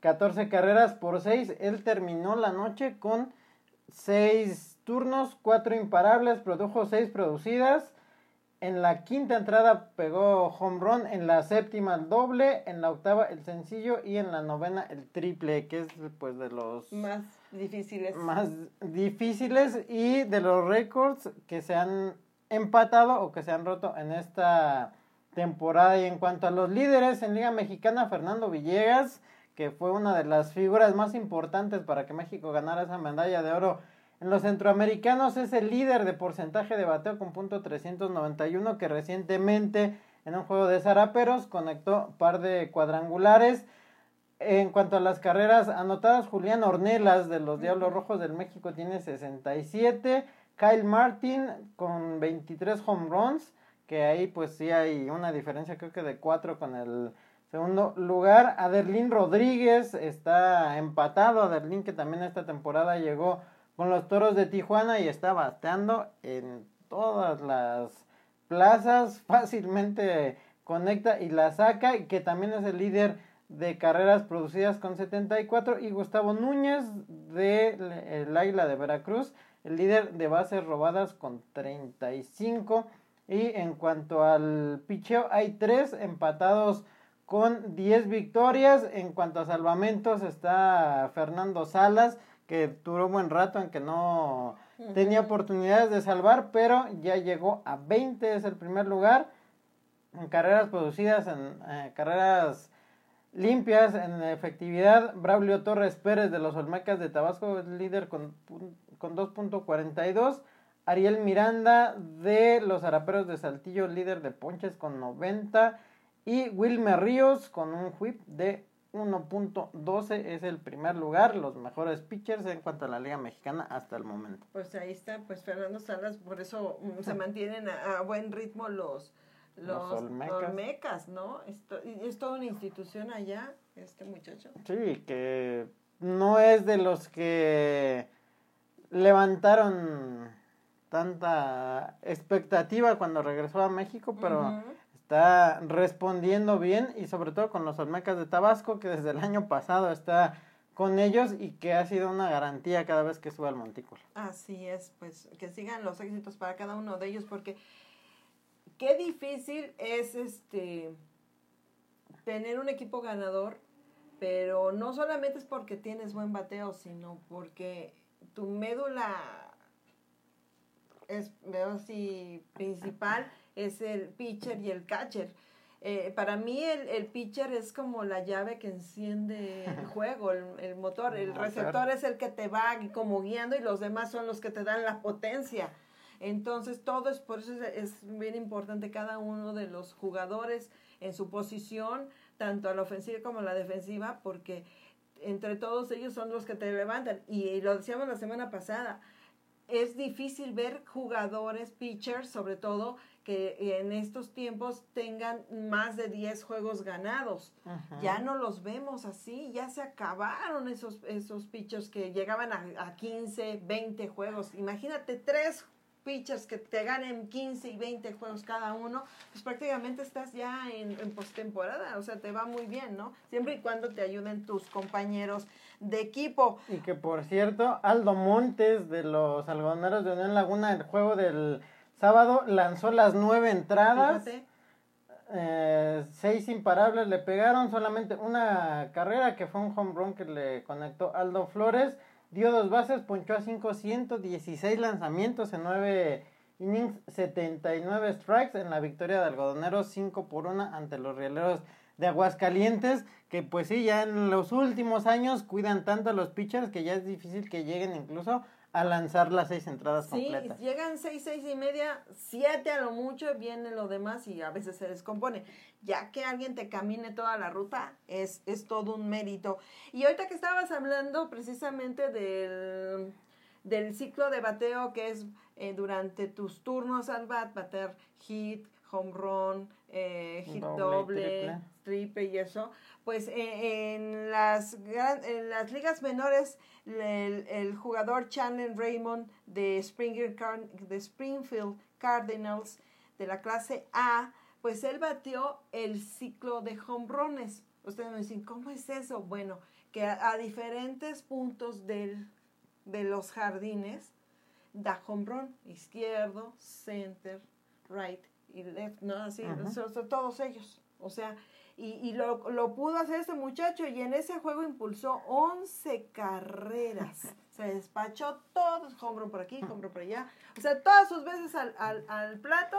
14 carreras por 6. Él terminó la noche con 6 turnos, 4 imparables, produjo 6 producidas. En la quinta entrada pegó home run, en la séptima el doble, en la octava el sencillo y en la novena el triple, que es pues de los Más difíciles. más difíciles y de los récords que se han empatado o que se han roto en esta temporada. Y en cuanto a los líderes en Liga Mexicana, Fernando Villegas, que fue una de las figuras más importantes para que México ganara esa medalla de oro en los centroamericanos, es el líder de porcentaje de bateo con punto 391 que recientemente en un juego de zaraperos conectó par de cuadrangulares. En cuanto a las carreras anotadas, Julián Ornelas de los Diablos Rojos del México tiene 67. Kyle Martin con 23 home runs, que ahí pues sí hay una diferencia creo que de 4 con el segundo lugar. Aderlín Rodríguez está empatado. Aderlín que también esta temporada llegó con los Toros de Tijuana y está bateando en todas las plazas. Fácilmente conecta y la saca y que también es el líder de carreras producidas con 74 y Gustavo Núñez de Águila de Veracruz, el líder de bases robadas con 35 y en cuanto al picheo hay tres empatados con 10 victorias, en cuanto a salvamentos está Fernando Salas que duró buen rato en que no tenía oportunidades de salvar, pero ya llegó a 20, es el primer lugar en carreras producidas en eh, carreras limpias en efectividad. Braulio Torres Pérez de los Olmecas de Tabasco es líder con, con 2.42. Ariel Miranda de los Araperos de Saltillo, líder de ponches con 90. Y Wilmer Ríos con un whip de 1.12 es el primer lugar, los mejores pitchers en cuanto a la Liga Mexicana hasta el momento. Pues ahí está, pues Fernando Salas, por eso mm, se mantienen a buen ritmo los, los, Olmecas. ¿no? Esto, es toda una institución allá, este muchacho. Sí, que no es de los que levantaron tanta expectativa cuando regresó a México, pero está respondiendo bien y sobre todo con los Olmecas de Tabasco, que desde el año pasado está con ellos y que ha sido una garantía cada vez que sube al montículo. Así es, pues que sigan los éxitos para cada uno de ellos porque qué difícil es este tener un equipo ganador, pero no solamente es porque tienes buen bateo, sino porque tu médula es, veo así, principal es el pitcher y el catcher. Eh, para mí el, el, pitcher es como la llave que enciende el juego, el, motor. El receptor es el que te va como guiando y los demás son los que te dan la potencia. Entonces, todo es, por eso es, bien importante cada uno de los jugadores en su posición, tanto a la ofensiva como a la defensiva, porque entre todos ellos son los que te levantan. Y, lo decíamos la semana pasada, es difícil ver jugadores, pitchers sobre todo, que en estos tiempos tengan más de 10 juegos ganados. Ya no los vemos así, ya se acabaron esos, esos pitchers que llegaban a, a 15, 20 juegos. Imagínate tres pitchers que te ganen 15 y 20 juegos cada uno, pues prácticamente estás ya en, en postemporada, o sea, te va muy bien, ¿no? Siempre y cuando te ayuden tus compañeros de equipo. Y que por cierto, Aldo Montes de los algodoneros de Unión Laguna, el juego del sábado, lanzó las nueve entradas. Eh, seis imparables le pegaron, solamente una carrera que fue un home run que le conectó Aldo Flores dio dos bases, ponchó a 5, 116 lanzamientos en 9 innings, 79 strikes en la victoria de Algodoneros 5 por 1 ante los Rieleros de Aguascalientes, que pues sí, ya en los últimos años cuidan tanto a los pitchers que ya es difícil que lleguen incluso a lanzar las seis entradas sí, completas. Sí, llegan seis, seis y media, siete a lo mucho, viene lo demás y a veces se descompone. Ya que alguien te camine toda la ruta, es, es todo un mérito. Y ahorita que estabas hablando precisamente del, del ciclo de bateo que es eh, durante tus turnos al bat, bater hit, home run, eh, hit doble, triple. y eso, pues eh, en, las, en las ligas menores el, el jugador Chandler Raymond de, Springer, de Springfield Cardinals de la clase A, pues él batió el ciclo de home runs. Ustedes me dicen, ¿cómo es eso? Bueno, que a, diferentes puntos del, de los jardines da home run, izquierdo, center, right y left, ¿no? Así, todos ellos. O sea, y, y lo, lo, pudo hacer este muchacho y en ese juego impulsó 11 carreras. Se despachó todos, home por aquí, home por allá. O sea, todas sus veces al, al, al plato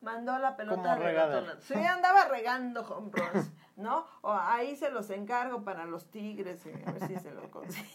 mandó la pelota regadera. Sí, andaba regando home runs, ¿no? O ahí se los encargo para los Tigres, eh, a ver si se los consigue.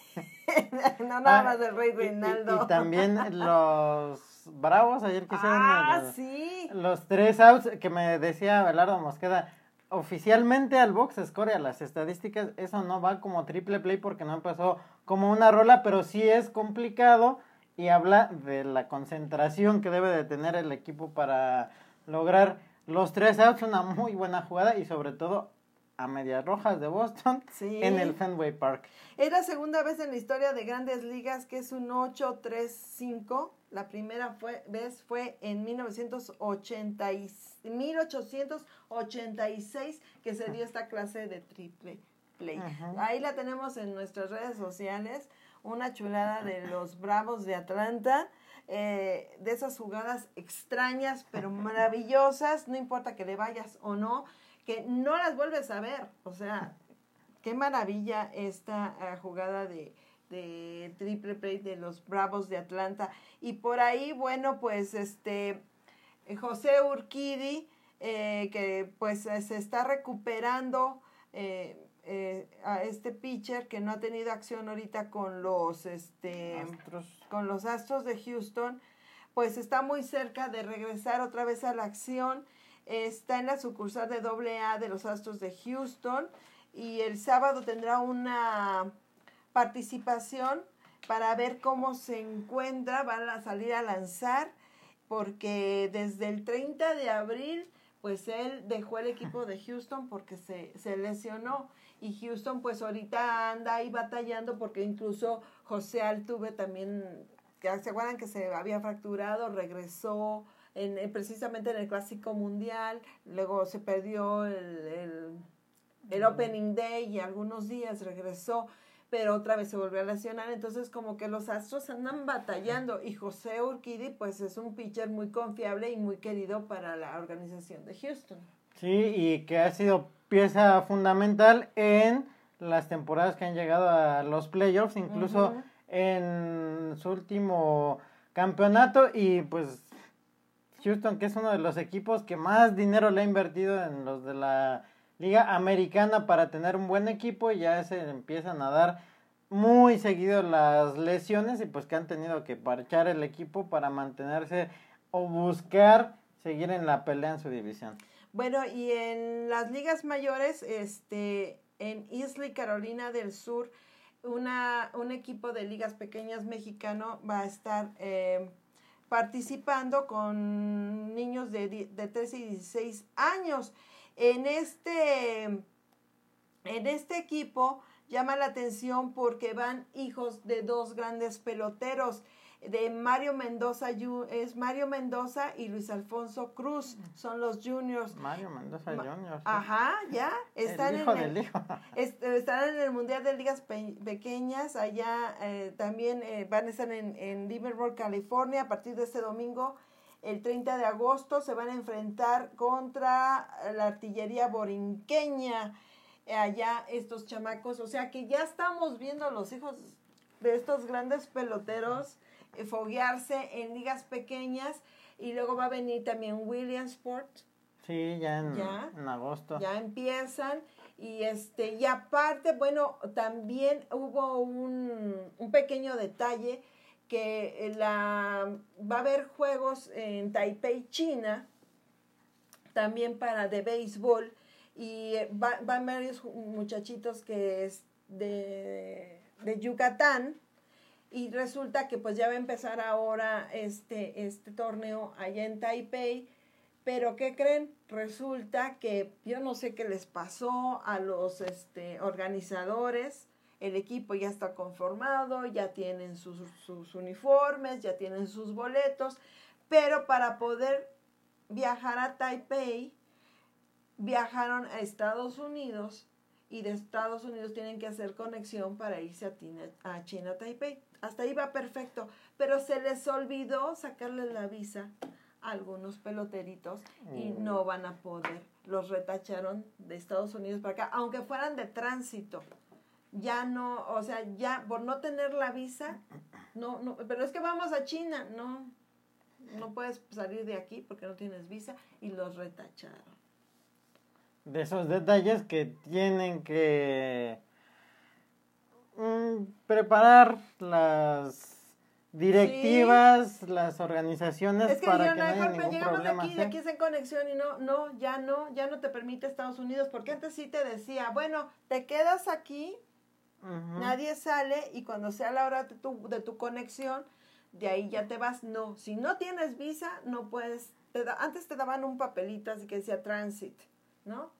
no nada Ah, más del Rey y- y- Reinaldo. Y, también los Bravos ayer que hicieron Ah, el- sí. los tres outs que me decía Belardo Mosqueda. Oficialmente al box score a las estadísticas, eso no va como triple play porque no empezó como una rola, pero sí es complicado y habla de la concentración que debe de tener el equipo para lograr los tres outs, una muy buena jugada y sobre todo a medias rojas de Boston Sí. en el Fenway Park. Es la segunda vez en la historia de grandes ligas que es un 8-3-5. La primera fue, vez fue en 1980 y- 1886 que se dio esta clase de triple play. Ahí la tenemos en nuestras redes sociales. Una chulada de los Bravos de Atlanta. eh, de esas jugadas extrañas pero maravillosas. No importa que le vayas o no. Que no las vuelves a ver. O sea, qué maravilla esta eh, jugada de, de triple play de los Bravos de Atlanta. Y por ahí, bueno, pues este José Urquidi, eh, que pues eh, se está recuperando eh, eh, a este pitcher que no ha tenido acción ahorita con los este Astros. con los Astros de Houston, pues está muy cerca de regresar otra vez a la acción. Está en la sucursal de AA de los Astros de Houston y el sábado tendrá una participación para ver cómo se encuentra, van a salir a lanzar porque desde el 30 de abril pues él dejó el equipo de Houston porque se, se lesionó. Y Houston pues ahorita anda ahí batallando porque incluso José Altuve también, que se acuerdan que se había fracturado, regresó en, en- precisamente en el Clásico Mundial, luego se perdió el, el, el Opening Day y algunos días regresó, pero otra vez se volvió a lesionar, entonces como que los Astros andan batallando. Y José Urquidi pues es un pitcher muy confiable y muy querido para la organización de Houston. Sí, y que ha sido pieza fundamental en las temporadas que han llegado a los playoffs, incluso en su último campeonato. Y pues Houston, que es uno de los equipos que más dinero le ha invertido en los de la Liga Americana para tener un buen equipo, ya se empiezan a dar muy seguido las lesiones y pues que han tenido que parchar el equipo para mantenerse o buscar seguir en la pelea en su división. Bueno, y en las ligas mayores, este, en Islay, Carolina del Sur, una, un equipo de ligas pequeñas mexicano va a estar eh, participando con niños de, de 13 y 16 años. En este, en este equipo llama la atención porque van hijos de dos grandes peloteros de Mario Mendoza es Mario Mendoza y Luis Alfonso Cruz son los juniors Mario Mendoza Ma- sí. ajá ya están el hijo en del el, hijo. est- estarán en el mundial de ligas Pe- pequeñas allá eh, también eh, van a estar en, en Liverpool California a partir de este domingo el 30 de agosto se van a enfrentar contra la artillería borinqueña eh, allá estos chamacos o sea que ya estamos viendo a los hijos de estos grandes peloteros eh, foguearse en ligas pequeñas y luego va a venir también Williamsport Sí, ya en, Ya. en agosto. ya empiezan y este y aparte bueno también hubo un, un pequeño detalle que eh, la va a haber juegos en Taipei China también para de béisbol y eh, va- van varios muchachitos que es de, de Yucatán y resulta que pues ya va a empezar ahora este, este torneo allá en Taipei pero ¿qué creen? Resulta que yo no sé qué les pasó a los este, organizadores. El equipo ya está conformado, ya tienen sus, sus uniformes, ya tienen sus boletos, pero para poder viajar a Taipei, viajaron a Estados Unidos y de Estados Unidos tienen que hacer conexión para irse a, Tina- a China, Taipei. Hasta ahí va perfecto, pero se les olvidó sacarle la visa algunos peloteritos y Mm. no van a poder. Los retacharon de Estados Unidos para acá, aunque fueran de tránsito. Ya no, o sea, ya por no tener la visa, no, no, pero es que vamos a China, no, no puedes salir de aquí porque no tienes visa y los retacharon. de esos detalles que tienen que mm, preparar las directivas, las organizaciones Es que para que no "Ay, haya ningún llegamos problema. aquí, ¿sí? aquí es en conexión y no, no, ya no, ya no te permite Estados Unidos, porque antes sí te decía, bueno, te quedas aquí, Nadie sale y cuando sea la hora de tu, de tu conexión, de ahí ya te vas. No, si no tienes visa, no puedes, te da- antes te daban un papelito así que decía transit, ¿no?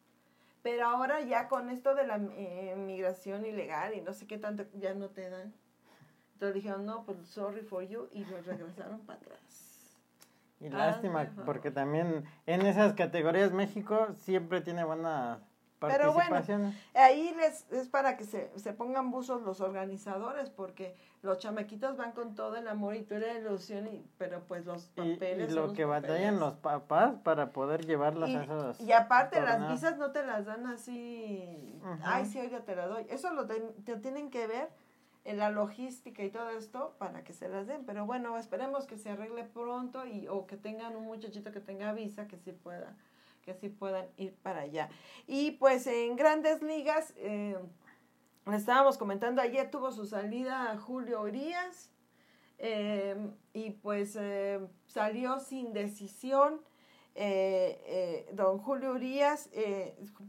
Pero ahora ya con esto de la eh, migración ilegal y no sé qué tanto, ya no te dan. Entonces dijeron, no, pues sorry for you y los regresaron para atrás. Y lástima, porque también en esas categorías México siempre tiene buena Pero bueno. Ahí les, es para que se, se pongan buzos los organizadores, porque los chamaquitos van con todo el amor y tú la ilusión, y, pero pues los y, y papeles. son lo que batallan papeles. los papás para poder llevarlas Y, a esos y aparte, las visas no te las dan así. Ujú. Ay, sí, oiga, te la doy. Eso lo ten- te tienen que ver en la logística y todo esto para que se las den. Pero bueno, esperemos que se arregle pronto y o que tengan un muchachito que tenga visa que sí pueda que sí puedan ir para allá. Y pues en grandes ligas, eh, estábamos comentando ayer, tuvo su salida Julio Urias eh, y pues eh, salió sin decisión. Eh, don Julio Urias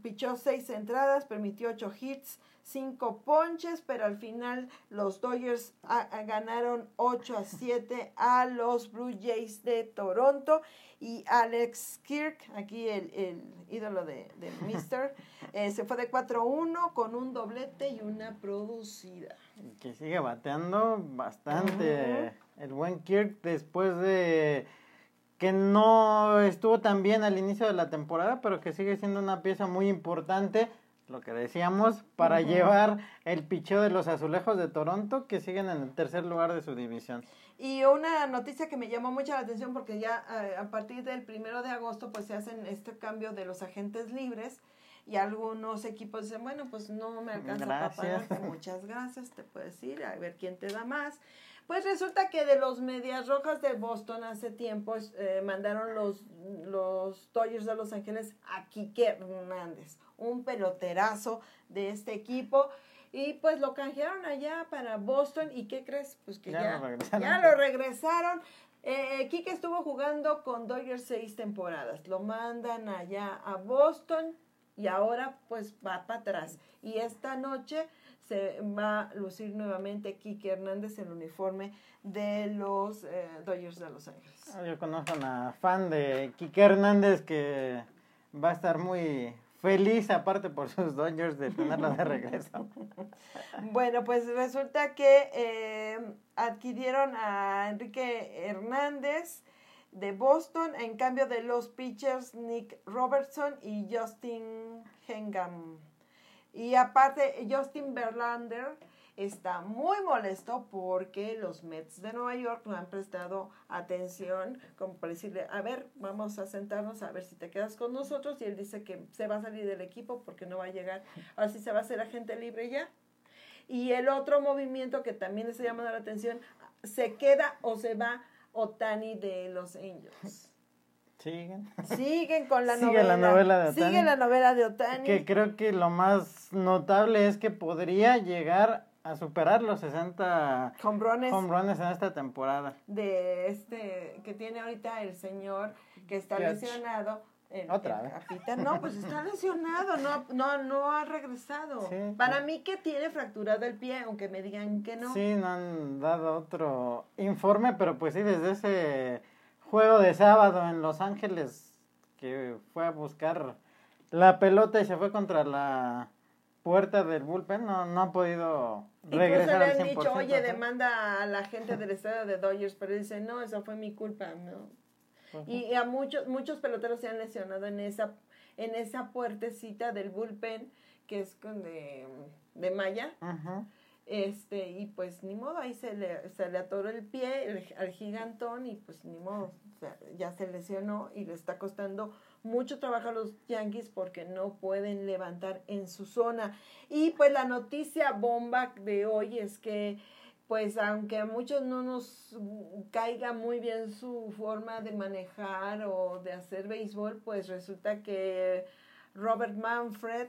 pichó seis entradas, permitió ocho hits, cinco ponches, pero al final los Dodgers a- a- ganaron 8 a 7 a los Blue Jays de Toronto. Y Alex Kirk, aquí el, el ídolo de, de Mister, eh, se fue de 4-1 con un doblete y una producida. que sigue bateando bastante el buen Kirk después de que no estuvo tan bien al inicio de la temporada, pero que sigue siendo una pieza muy importante, lo que decíamos, para llevar el picheo de los azulejos de Toronto, que siguen en el tercer lugar de su división. Y una noticia que me llamó mucho la atención porque ya eh, a partir del primero de agosto pues se hacen este cambio de los agentes libres y algunos equipos dicen, bueno, pues no me alcanza para Gracias. pagarte, muchas gracias, te puedes ir a ver quién te da más. Pues resulta que de los Medias Rojas de Boston hace tiempo eh, mandaron los, los Dodgers de Los Ángeles a Quique Hernández, un peloterazo de este equipo. Y pues lo canjearon allá para Boston. ¿Y qué crees? Pues que Ya ya, lo regresaron. ya lo regresaron. Eh, estuvo jugando con Dodgers seis temporadas. Lo mandan allá a Boston y ahora pues va para atrás. Y esta noche se va a lucir nuevamente Quique Hernández en el uniforme de los eh, Dodgers de Los Ángeles. Yo conozco a una fan de Quique Hernández que va a estar muy feliz, aparte por sus Dodgers, de tenerlo de regreso. Bueno, pues resulta que eh, adquirieron a Enrique Hernández de Boston en cambio de los pitchers Nick Robertson y Justin Hengam. Y aparte, Justin Verlander está muy molesto porque los Mets de Nueva York no han prestado atención, como para decirle, a ver, vamos a sentarnos a ver si te quedas con nosotros. Y él dice que se va a salir del equipo porque no va a llegar, ahora sí se va a hacer agente libre ya. Y el otro movimiento que también está llamando la atención, se queda o se va Otani de los Angels. Siguen. Siguen con la Sigue novela. la novela de Ohtani. Sigue la novela de Otani. Que creo que lo más notable es que podría llegar a superar los 60 Hombrones en esta temporada. de este que tiene ahorita el señor que está lesionado. El, Otra el vez. capitán. No, pues está lesionado, no, no, no ha regresado. Sí, Para sí. mí que tiene fracturado el pie, aunque me digan que no. Sí, no han dado otro informe, pero pues sí, desde ese juego de sábado en Los Ángeles que fue a buscar la pelota y se fue contra la puerta del bullpen, no, no ha podido Incluso regresar le al han 100%. dicho, oye, ¿sí? demanda a la gente del estadio de Dodgers, pero dice, no, eso fue mi culpa, no. Ujú. Y a muchos, muchos peloteros se han lesionado en esa, en esa puertecita del bullpen, que es con de, de malla. Ujú. Este, y pues ni modo, ahí se le, se le atoró el pie al gigantón y pues ni modo, ya se lesionó y le está costando mucho trabajo a los Yankees porque no pueden levantar en su zona. Y pues la noticia bomba de hoy es que pues aunque a muchos no nos caiga muy bien su forma de manejar o de hacer béisbol, pues resulta que Robert Manfred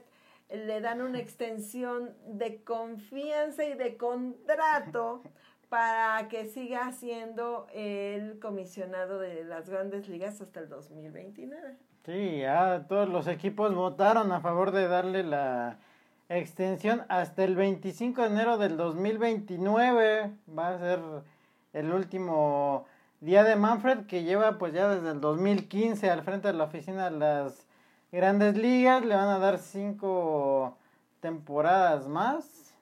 le dan una extensión de confianza y de contrato para que siga siendo el comisionado de las grandes ligas hasta el 2029. Sí, ya todos los equipos votaron a favor de darle la extensión hasta el 25 de enero del 2029. Va a ser el último día de Manfred que lleva pues ya desde el 2015 al frente de la oficina de las grandes ligas. Le van a dar cinco temporadas más,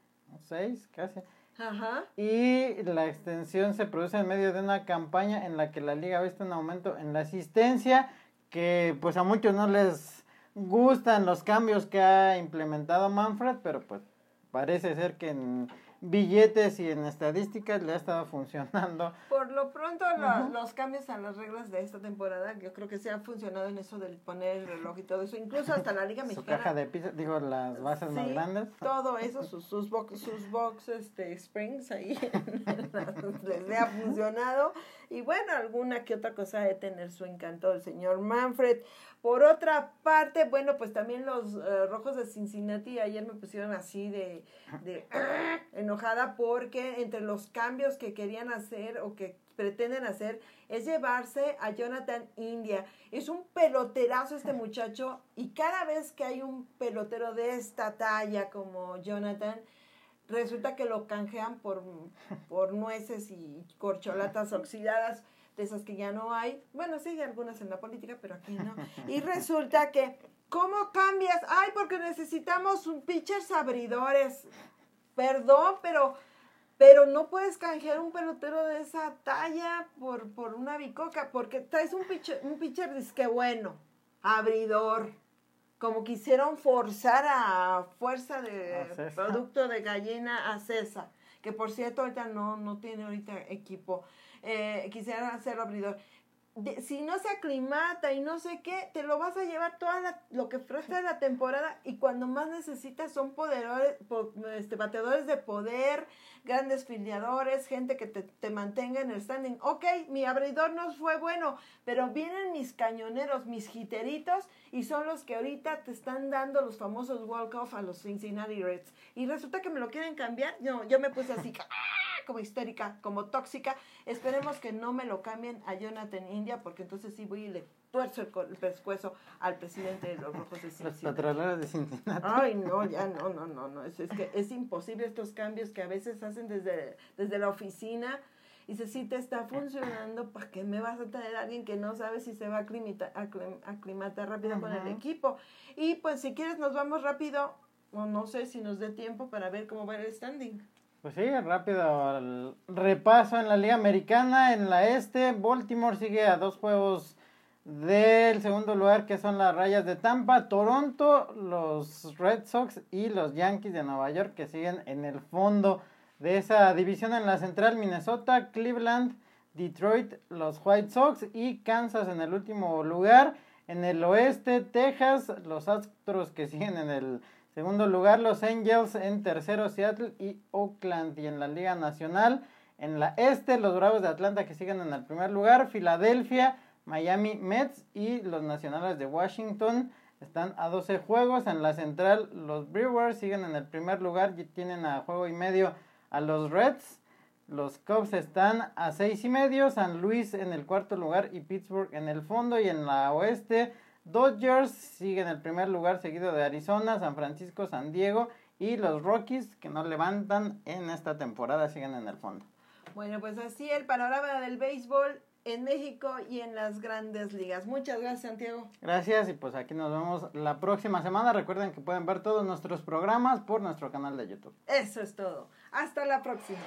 seis casi. Ajá. Y la extensión se produce en medio de una campaña en la que la liga ha visto un aumento en la asistencia que pues a muchos no les gustan los cambios que ha implementado Manfred, pero pues parece ser que en billetes y en estadísticas le ha estado funcionando. Por lo pronto, los cambios a las reglas de esta temporada, yo creo que se ha funcionado en eso del poner el reloj y todo eso, incluso hasta la Liga Mexicana. Su caja de pizza, digo, las bases más grandes. Todo eso, sus, sus box, sus box este, springs ahí, les ha funcionado. Y bueno, alguna que otra cosa de tener su encanto el señor Manfred. Por otra parte, bueno, pues también los eh, rojos de Cincinnati ayer me pusieron así de, de enojada porque entre los cambios que querían hacer o que pretenden hacer es llevarse a Jonathan India. Es un peloterazo este muchacho y cada vez que hay un pelotero de esta talla como Jonathan, resulta que lo canjean por, por nueces y corcholatas oxidadas de esas que ya no hay. Bueno, sí hay algunas en la política, pero aquí no. Y resulta que, ¿cómo cambias? Ay, porque necesitamos un pitchers abridores. Perdón, pero, pero no puedes canjear un pelotero de esa talla por, por una bicoca, porque traes un pitcher, un pitcher disque bueno, abridor. Como quisieron forzar a fuerza de producto de gallina a César, que por cierto ahorita no, no tiene ahorita equipo eh, quisieran hacerlo abridor. si no se aclimata y no sé qué, te lo vas a llevar toda lo que frustra la temporada y cuando más necesitas son poderones, este, bateadores de poder, grandes filiadores, gente que te, te, mantenga en el standing. Ok, mi abridor no fue bueno, pero vienen mis cañoneros, mis jiteritos y son los que ahorita te están dando los famosos walk-off a los Cincinnati Reds. Y resulta que me lo quieren cambiar. No, yo me puse así como histérica, como tóxica. Esperemos que no me lo cambien a Jonathan India, porque entonces sí voy y le tuerzo el, pescuezo al presidente de los Rojos de Cincinnati. de Cincinnati. Ay, no, ya no, no, no, no. Es, es que es imposible estos cambios que a veces hacen desde, desde la oficina. Y dice, si te está funcionando, ¿para qué me vas a tener a alguien que no sabe si se va a aclimatar, aclimatar rápido con el equipo? Y pues si quieres nos vamos rápido, o no sé si nos dé tiempo para ver cómo va el standing. Pues sí, rápido el repaso en la Liga Americana. En la este, Baltimore sigue a dos juegos del segundo lugar, que son las Rayas de Tampa, Toronto, los Red Sox y los Yankees de Nueva York, que siguen en el fondo de esa división en la central, Minnesota, Cleveland, Detroit, los White Sox y Kansas en el último lugar. En el oeste, Texas, los Astros que siguen en el Segundo lugar, los Angels. En tercero, Seattle y Oakland. Y en la Liga Nacional, en la este, los Bravos de Atlanta que siguen en el primer lugar. Filadelfia, Miami Mets y los Nacionales de Washington están a 12 juegos. En la central, los Brewers siguen en el primer lugar y tienen a juego y medio a los Reds. Los Cubs están a seis y medio. San Luis en el cuarto lugar y Pittsburgh en el fondo. Y en la oeste, Dodgers sigue en el primer lugar seguido de Arizona, San Francisco, San Diego y los Rockies que no levantan en esta temporada siguen en el fondo. Bueno, pues así el panorama del béisbol en México y en las grandes ligas. Muchas gracias, Santiago. Gracias y pues aquí nos vemos la próxima semana. Recuerden que pueden ver todos nuestros programas por nuestro canal de YouTube. Eso es todo. Hasta la próxima.